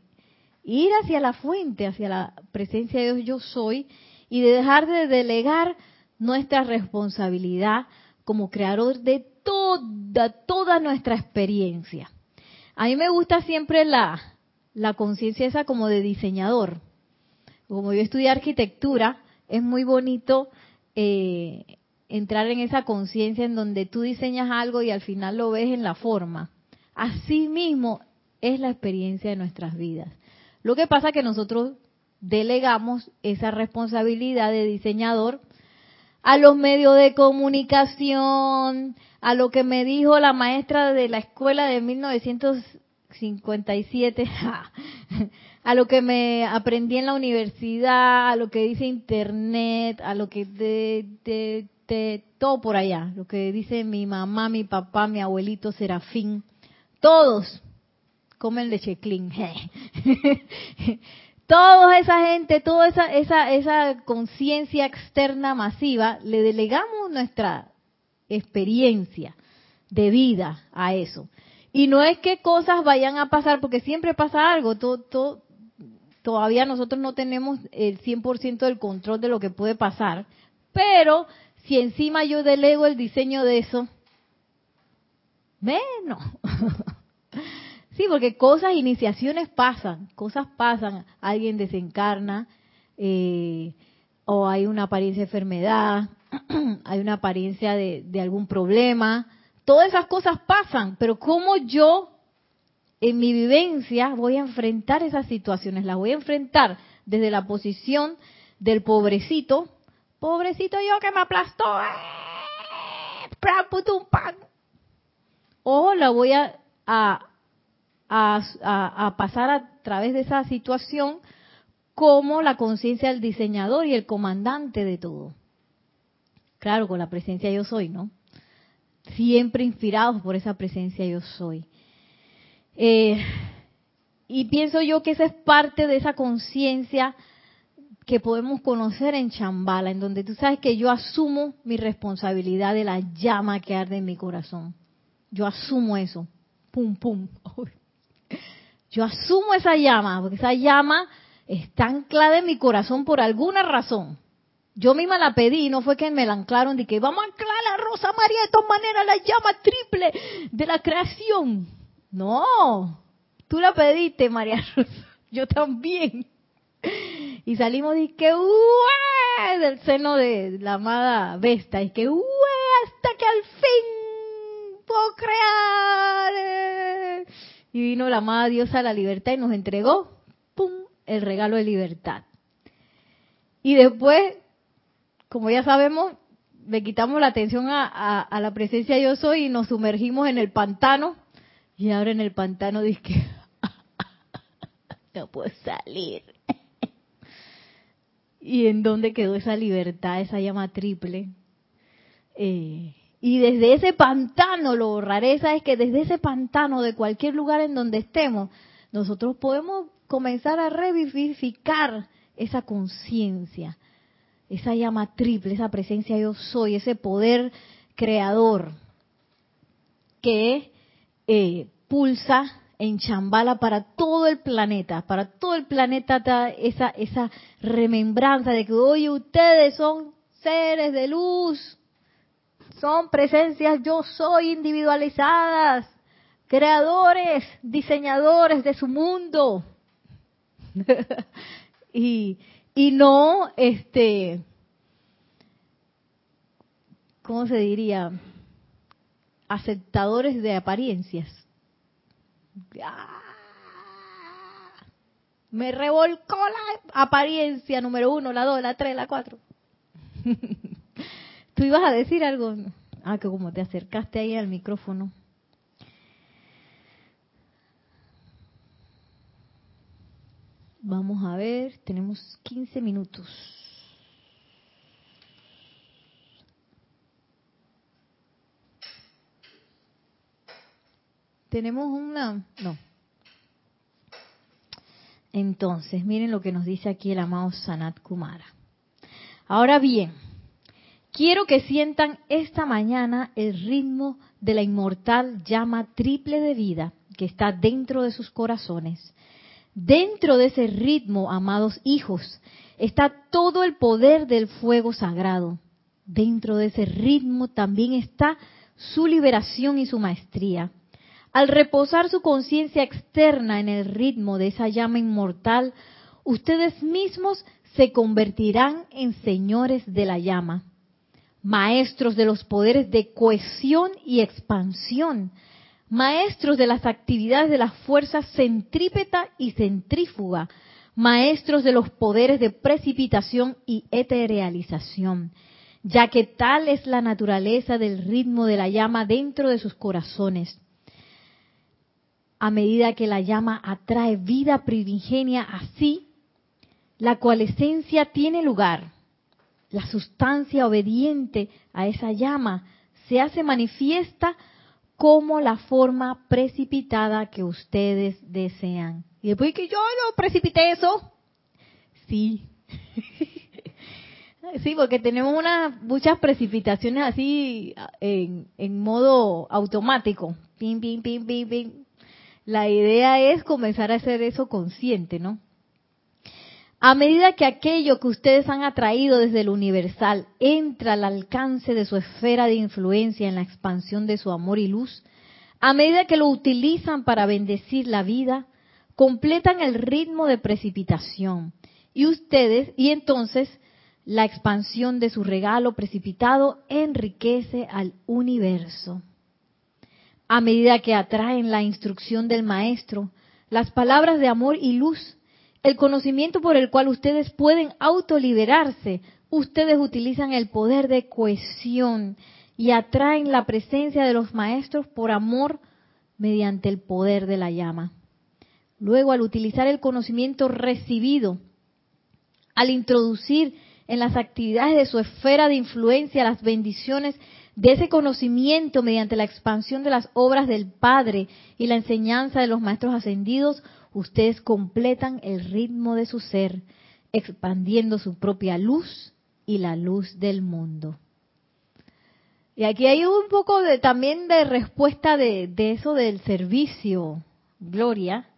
ir hacia la fuente, hacia la presencia de Dios yo soy y de dejar de delegar nuestra responsabilidad como creador de toda toda nuestra experiencia. A mí me gusta siempre la la conciencia esa como de diseñador como yo estudié arquitectura, es muy bonito eh, entrar en esa conciencia en donde tú diseñas algo y al final lo ves en la forma. Así mismo es la experiencia de nuestras vidas. Lo que pasa es que nosotros delegamos esa responsabilidad de diseñador a los medios de comunicación, a lo que me dijo la maestra de la escuela de 1957, a lo que me aprendí en la universidad, a lo que dice internet, a lo que de, todo por allá, lo que dice mi mamá, mi papá, mi abuelito Serafín, todos comen leche clean. Toda esa gente, toda esa, esa, esa conciencia externa masiva, le delegamos nuestra experiencia de vida a eso. Y no es que cosas vayan a pasar, porque siempre pasa algo, todo, todo, todavía nosotros no tenemos el 100% del control de lo que puede pasar, pero si encima yo delego el diseño de eso, menos. sí, porque cosas, iniciaciones pasan, cosas pasan, alguien desencarna, eh, o hay una apariencia de enfermedad, hay una apariencia de, de algún problema, todas esas cosas pasan, pero ¿cómo yo en mi vivencia voy a enfrentar esas situaciones, las voy a enfrentar desde la posición del pobrecito, pobrecito yo que me aplastó, ¡eh! o la voy a, a, a, pasar a través de esa situación como la conciencia del diseñador y el comandante de todo. Claro, con la presencia yo soy, ¿no? Siempre inspirados por esa presencia yo soy. Eh, y pienso yo que esa es parte de esa conciencia que podemos conocer en Chambala, en donde tú sabes que yo asumo mi responsabilidad de la llama que arde en mi corazón. Yo asumo eso. Pum, pum. Yo asumo esa llama, porque esa llama está anclada en mi corazón por alguna razón. Yo misma la pedí, no fue que me la anclaron de que vamos a anclar a Rosa María de todas maneras la llama triple de la creación. No, tú la pediste, María Rosa. Yo también. Y salimos y que del seno de la amada Vesta. Y que hasta que al fin puedo crear. Y vino la amada diosa la libertad y nos entregó, ¡pum!, el regalo de libertad. Y después, como ya sabemos, le quitamos la atención a, a la presencia yo soy y nos sumergimos en el pantano y ahora en el pantano dice que no puedo salir. y en dónde quedó esa libertad, esa llama triple. Eh, y desde ese pantano, lo rareza es que desde ese pantano de cualquier lugar en donde estemos, nosotros podemos comenzar a revivificar esa conciencia, esa llama triple, esa presencia yo soy, ese poder creador que eh, pulsa en Chambala para todo el planeta, para todo el planeta esa, esa remembranza de que, oye, ustedes son seres de luz, son presencias yo soy individualizadas, creadores, diseñadores de su mundo. y, y no, este, ¿cómo se diría? Aceptadores de apariencias. Me revolcó la apariencia número uno, la dos, la tres, la cuatro. Tú ibas a decir algo. Ah, que como te acercaste ahí al micrófono. Vamos a ver, tenemos 15 minutos. Tenemos una... No. Entonces, miren lo que nos dice aquí el amado Sanat Kumara. Ahora bien, quiero que sientan esta mañana el ritmo de la inmortal llama triple de vida que está dentro de sus corazones. Dentro de ese ritmo, amados hijos, está todo el poder del fuego sagrado. Dentro de ese ritmo también está su liberación y su maestría. Al reposar su conciencia externa en el ritmo de esa llama inmortal, ustedes mismos se convertirán en señores de la llama, maestros de los poderes de cohesión y expansión, maestros de las actividades de las fuerzas centrípeta y centrífuga, maestros de los poderes de precipitación y eterealización, ya que tal es la naturaleza del ritmo de la llama dentro de sus corazones a medida que la llama atrae vida primigenia así, la cual esencia tiene lugar. La sustancia obediente a esa llama se hace manifiesta como la forma precipitada que ustedes desean. Y después que yo no precipité eso, sí. sí, porque tenemos unas muchas precipitaciones así en, en modo automático. Pim, pim, pim, pim, pim la idea es comenzar a hacer eso consciente, ¿no? A medida que aquello que ustedes han atraído desde el universal entra al alcance de su esfera de influencia en la expansión de su amor y luz, a medida que lo utilizan para bendecir la vida, completan el ritmo de precipitación. Y ustedes, y entonces la expansión de su regalo precipitado enriquece al universo a medida que atraen la instrucción del Maestro, las palabras de amor y luz, el conocimiento por el cual ustedes pueden autoliberarse, ustedes utilizan el poder de cohesión y atraen la presencia de los Maestros por amor mediante el poder de la llama. Luego, al utilizar el conocimiento recibido, al introducir en las actividades de su esfera de influencia las bendiciones de ese conocimiento mediante la expansión de las obras del Padre y la enseñanza de los maestros ascendidos, ustedes completan el ritmo de su ser, expandiendo su propia luz y la luz del mundo. Y aquí hay un poco de, también de respuesta de, eso del servicio, Gloria,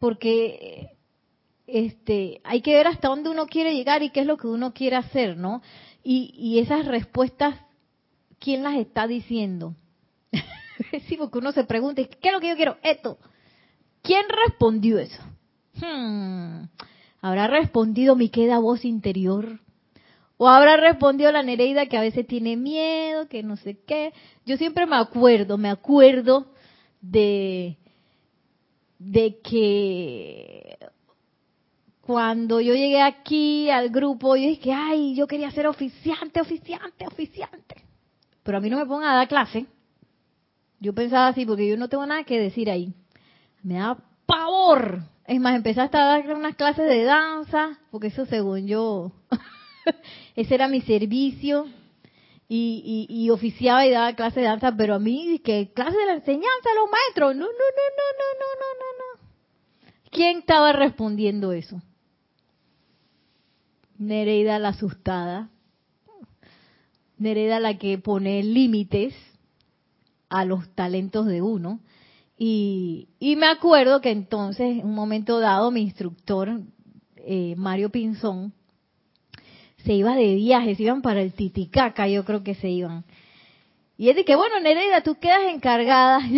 porque este, hay que ver hasta dónde uno quiere llegar y qué es lo que uno quiere hacer, ¿no? Y, y esas respuestas ¿quién las está diciendo? sí, porque uno se pregunta, ¿qué es lo que yo quiero? Esto. ¿Quién respondió eso? Hmm. ¿Habrá respondido mi queda voz interior? ¿O habrá respondido la Nereida que a veces tiene miedo, que no sé qué? Yo siempre me acuerdo, me acuerdo de, de que cuando yo llegué aquí al grupo, yo dije, ay, yo quería ser oficiante, oficiante, oficiante pero a mí no me pongan a dar clase. Yo pensaba así, porque yo no tengo nada que decir ahí. Me da pavor. Es más, empezaste a dar unas clases de danza, porque eso según yo, ese era mi servicio. Y, y, y, oficiaba y daba clases de danza, pero a mí, que clase de la enseñanza a los maestros, no, no, no, no, no, no, no, no, no. ¿Quién estaba respondiendo eso? Nereida la asustada. Nereida la que pone límites a los talentos de uno. Y, me acuerdo que entonces, en un momento dado, mi instructor, eh, Mario Pinzón, se iba de viaje, se iban para el Titicaca, yo creo que se iban. Y él dice, bueno, Nereida, tú quedas encargada.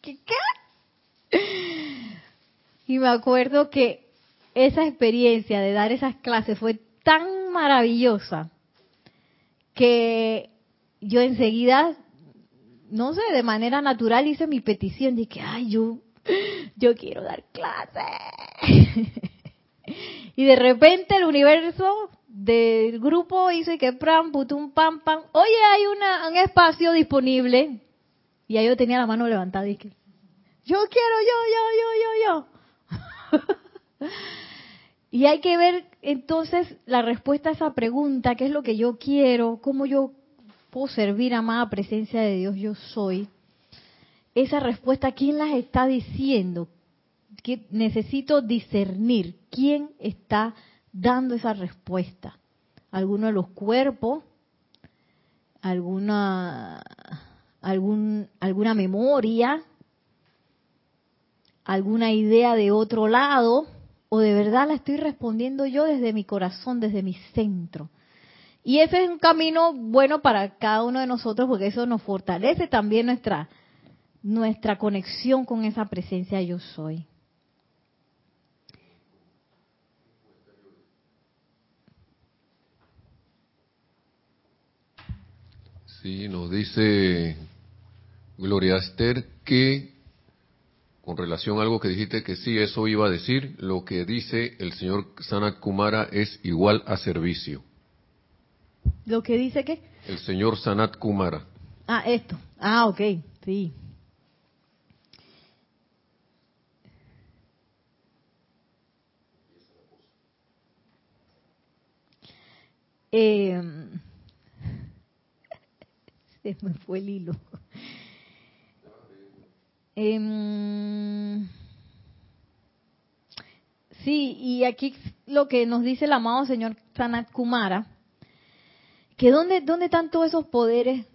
¿Qué, ¿Qué? Y me acuerdo que esa experiencia de dar esas clases fue tan maravillosa que yo enseguida, no sé, de manera natural hice mi petición de que, ay, yo, yo quiero dar clases. y de repente el universo del grupo hizo que pram, putum, pam, pam. Oye, hay una, un espacio disponible. Y ahí yo tenía la mano levantada y que, yo quiero, yo, yo, yo, yo, yo. y hay que ver entonces la respuesta a esa pregunta, qué es lo que yo quiero, cómo yo puedo servir, amada presencia de Dios, yo soy. Esa respuesta, ¿quién las está diciendo? Que necesito discernir quién está dando esa respuesta. ¿Alguno de los cuerpos? ¿Alguna, algún, alguna memoria? ¿Alguna idea de otro lado? ¿O de verdad la estoy respondiendo yo desde mi corazón, desde mi centro? Y ese es un camino bueno para cada uno de nosotros porque eso nos fortalece también nuestra, nuestra conexión con esa presencia yo soy. Sí, nos dice Gloria Esther que con relación a algo que dijiste que sí, eso iba a decir, lo que dice el señor Sanat Kumara es igual a servicio. ¿Lo que dice qué? El señor Sanat Kumara. Ah, esto. Ah, ok, sí. Eh, se me fue el hilo. Eh, sí, y aquí lo que nos dice el amado señor Sanat Kumara, que dónde, dónde están todos esos poderes,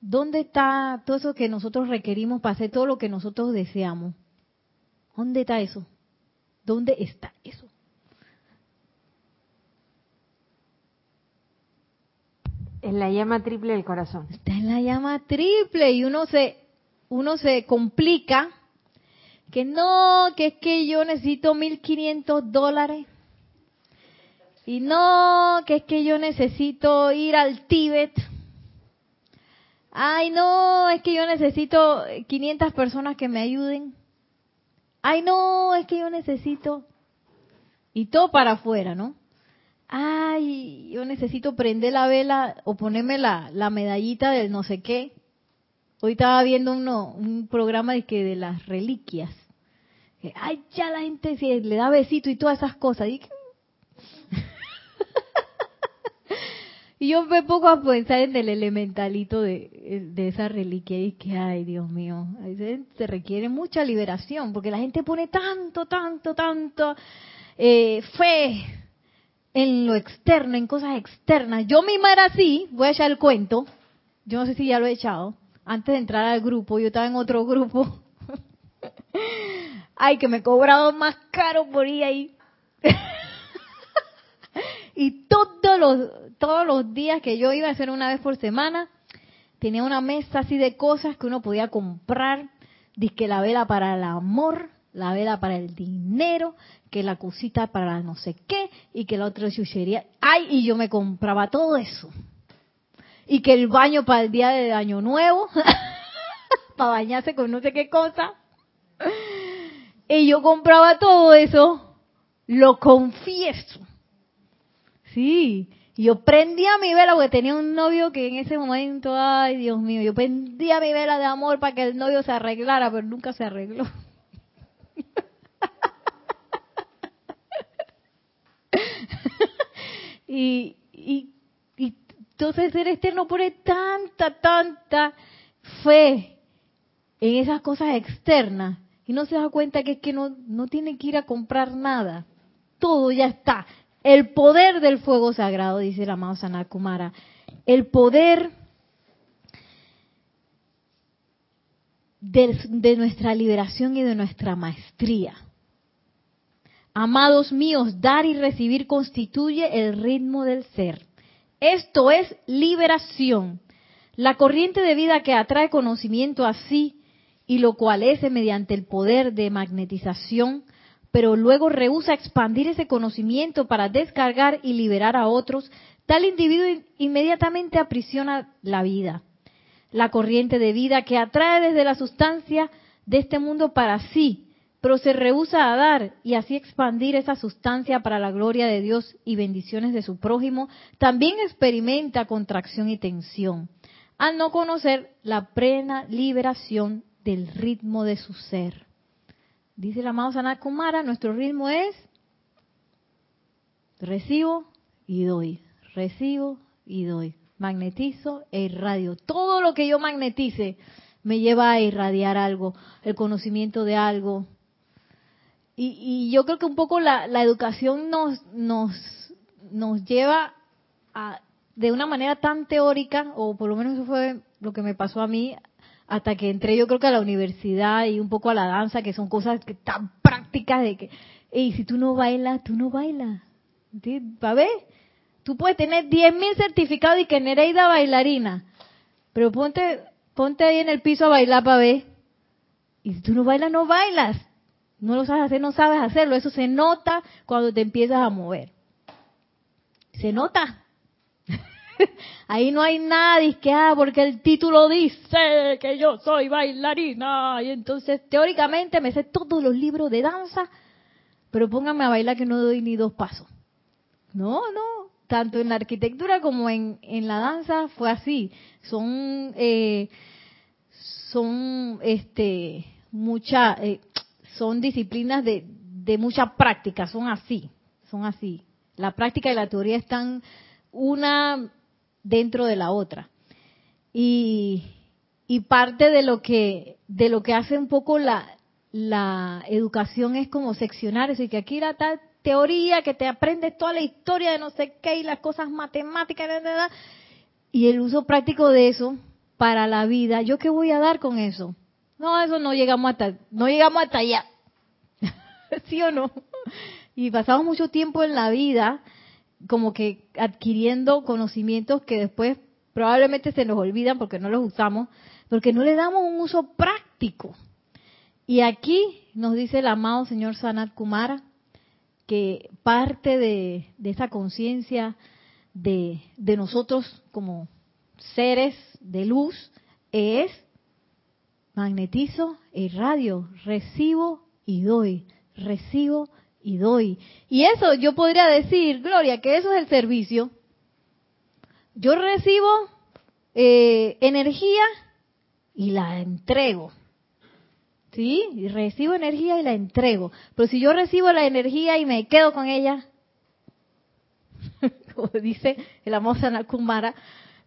dónde está todo eso que nosotros requerimos para hacer todo lo que nosotros deseamos. ¿Dónde está eso? ¿Dónde está eso? En la llama triple del corazón. Está en la llama triple y uno se uno se complica que no, que es que yo necesito 1500 dólares. Y no, que es que yo necesito ir al Tíbet. Ay, no, es que yo necesito 500 personas que me ayuden. Ay, no, es que yo necesito. Y todo para afuera, ¿no? Ay, yo necesito prender la vela o ponerme la, la medallita del no sé qué. Hoy estaba viendo uno, un programa de que de las reliquias. ay, ya la gente le da besito y todas esas cosas. Y, y yo me pongo a pensar en el elementalito de, de esa reliquia y que, ay, Dios mío, se requiere mucha liberación porque la gente pone tanto, tanto, tanto eh, fe en lo externo, en cosas externas. Yo misma era así, voy a echar el cuento. Yo no sé si ya lo he echado antes de entrar al grupo, yo estaba en otro grupo. Ay, que me he cobrado más caro por ir ahí. y todos los, todos los días que yo iba a hacer una vez por semana, tenía una mesa así de cosas que uno podía comprar. Dice que la vela para el amor, la vela para el dinero, que la cosita para no sé qué, y que la otra chuchería. Ay, y yo me compraba todo eso y que el baño para el día de año nuevo, para bañarse con no sé qué cosa. Y yo compraba todo eso, lo confieso. Sí, yo prendía mi vela porque tenía un novio que en ese momento, ay Dios mío, yo prendía mi vela de amor para que el novio se arreglara, pero nunca se arregló. y, y entonces el Eterno pone tanta, tanta fe en esas cosas externas y no se da cuenta que es que no, no tiene que ir a comprar nada. Todo ya está. El poder del fuego sagrado, dice el amado Sanakumara. El poder de, de nuestra liberación y de nuestra maestría. Amados míos, dar y recibir constituye el ritmo del ser. Esto es liberación. La corriente de vida que atrae conocimiento así y lo cual es mediante el poder de magnetización, pero luego rehúsa expandir ese conocimiento para descargar y liberar a otros, tal individuo inmediatamente aprisiona la vida. La corriente de vida que atrae desde la sustancia de este mundo para sí, pero se rehúsa a dar y así expandir esa sustancia para la gloria de Dios y bendiciones de su prójimo, también experimenta contracción y tensión, al no conocer la plena liberación del ritmo de su ser. Dice el amado Sanat Kumara, nuestro ritmo es recibo y doy, recibo y doy, magnetizo e irradio. Todo lo que yo magnetice me lleva a irradiar algo, el conocimiento de algo. Y, y yo creo que un poco la, la educación nos, nos, nos lleva a, de una manera tan teórica, o por lo menos eso fue lo que me pasó a mí, hasta que entré yo creo que a la universidad y un poco a la danza, que son cosas que tan prácticas de que, y si tú no bailas, tú no bailas. ¿Para ver? Tú puedes tener 10.000 certificados y que Nereida bailarina, pero ponte, ponte ahí en el piso a bailar para ver. Y si tú no bailas, no bailas. No lo sabes hacer, no sabes hacerlo. Eso se nota cuando te empiezas a mover. Se nota. Ahí no hay nadie que, ah, porque el título dice que yo soy bailarina. Y entonces, teóricamente, me sé todos los libros de danza, pero pónganme a bailar que no doy ni dos pasos. No, no. Tanto en la arquitectura como en, en la danza fue así. Son, eh, son, este, mucha, eh, son disciplinas de, de mucha práctica, son así, son así. La práctica y la teoría están una dentro de la otra. Y, y parte de lo que de lo que hace un poco la, la educación es como seccionar eso y que aquí la tal teoría que te aprendes toda la historia de no sé qué y las cosas matemáticas y el uso práctico de eso para la vida yo qué voy a dar con eso no eso no llegamos hasta no llegamos hasta allá sí o no y pasamos mucho tiempo en la vida como que adquiriendo conocimientos que después probablemente se nos olvidan porque no los usamos, porque no le damos un uso práctico. Y aquí nos dice el amado señor Sanat Kumara que parte de, esa conciencia de, de nosotros como seres de luz es magnetizo y radio, recibo y doy, recibo y doy. Y eso yo podría decir, Gloria, que eso es el servicio. Yo recibo eh, energía y la entrego. ¿Sí? Y recibo energía y la entrego. Pero si yo recibo la energía y me quedo con ella, como dice el amor Sanakumara,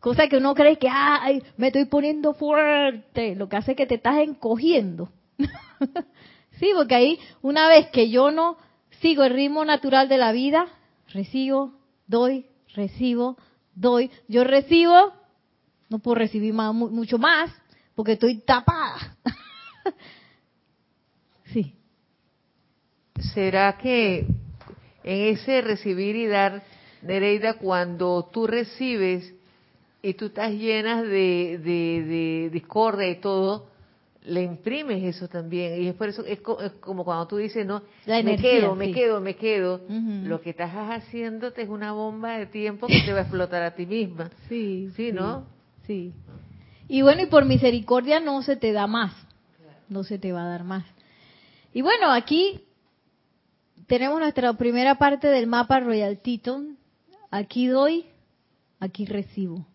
cosa que uno cree que, ay, me estoy poniendo fuerte, lo que hace que te estás encogiendo. sí, porque ahí, una vez que yo no sigo el ritmo natural de la vida, recibo, doy, recibo, doy. Yo recibo, no puedo recibir más, mucho más, porque estoy tapada. sí. ¿Será que en ese recibir y dar, Nereida, cuando tú recibes y tú estás llena de, de, de discordia y todo, le imprimes eso también. Y es por eso, es, como cuando tú dices, no, me quedo, me quedo, me quedo. Lo que estás haciéndote es una bomba de tiempo que te va a explotar a ti misma. Sí. Sí, ¿no? Sí. Y bueno, y por misericordia no se te da más. No se te va a dar más. Y bueno, aquí tenemos nuestra primera parte del mapa Royal Teton. Aquí doy, aquí recibo.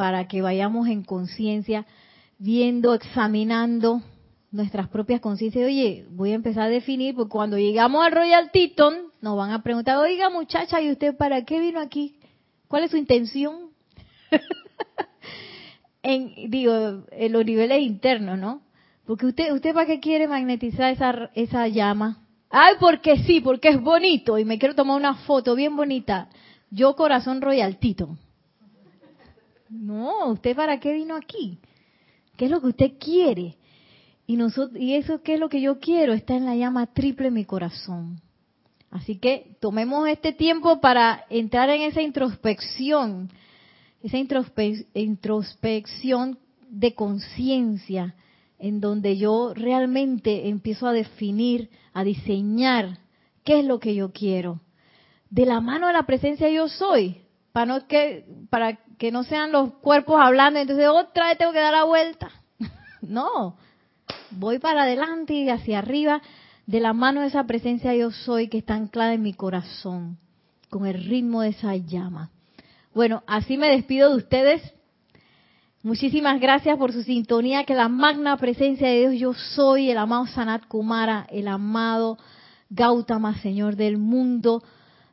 Para que vayamos en conciencia, viendo, examinando nuestras propias conciencias. Oye, voy a empezar a definir, porque cuando llegamos al Royal Teton, nos van a preguntar, oiga muchacha, ¿y usted para qué vino aquí? ¿Cuál es su intención? en, digo, en los niveles internos, ¿no? Porque usted, ¿usted para qué quiere magnetizar esa, esa llama? Ay, porque sí, porque es bonito y me quiero tomar una foto bien bonita. Yo corazón Royal Teton. No, ¿usted para qué vino aquí? ¿Qué es lo que usted quiere? Y, nosotros, y eso, ¿qué es lo que yo quiero? Está en la llama triple en mi corazón. Así que tomemos este tiempo para entrar en esa introspección, esa introspección de conciencia, en donde yo realmente empiezo a definir, a diseñar qué es lo que yo quiero. De la mano de la presencia yo soy, para, no que, para que no sean los cuerpos hablando, entonces otra vez tengo que dar la vuelta. no, voy para adelante y hacia arriba de la mano de esa presencia yo soy que está anclada en mi corazón, con el ritmo de esa llama. Bueno, así me despido de ustedes. Muchísimas gracias por su sintonía, que la magna presencia de Dios yo soy, el amado Sanat Kumara, el amado Gautama, Señor del mundo,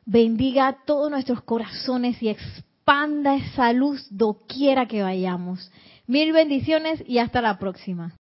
bendiga todos nuestros corazones y expanda esa luz doquiera que vayamos. Mil bendiciones y hasta la próxima.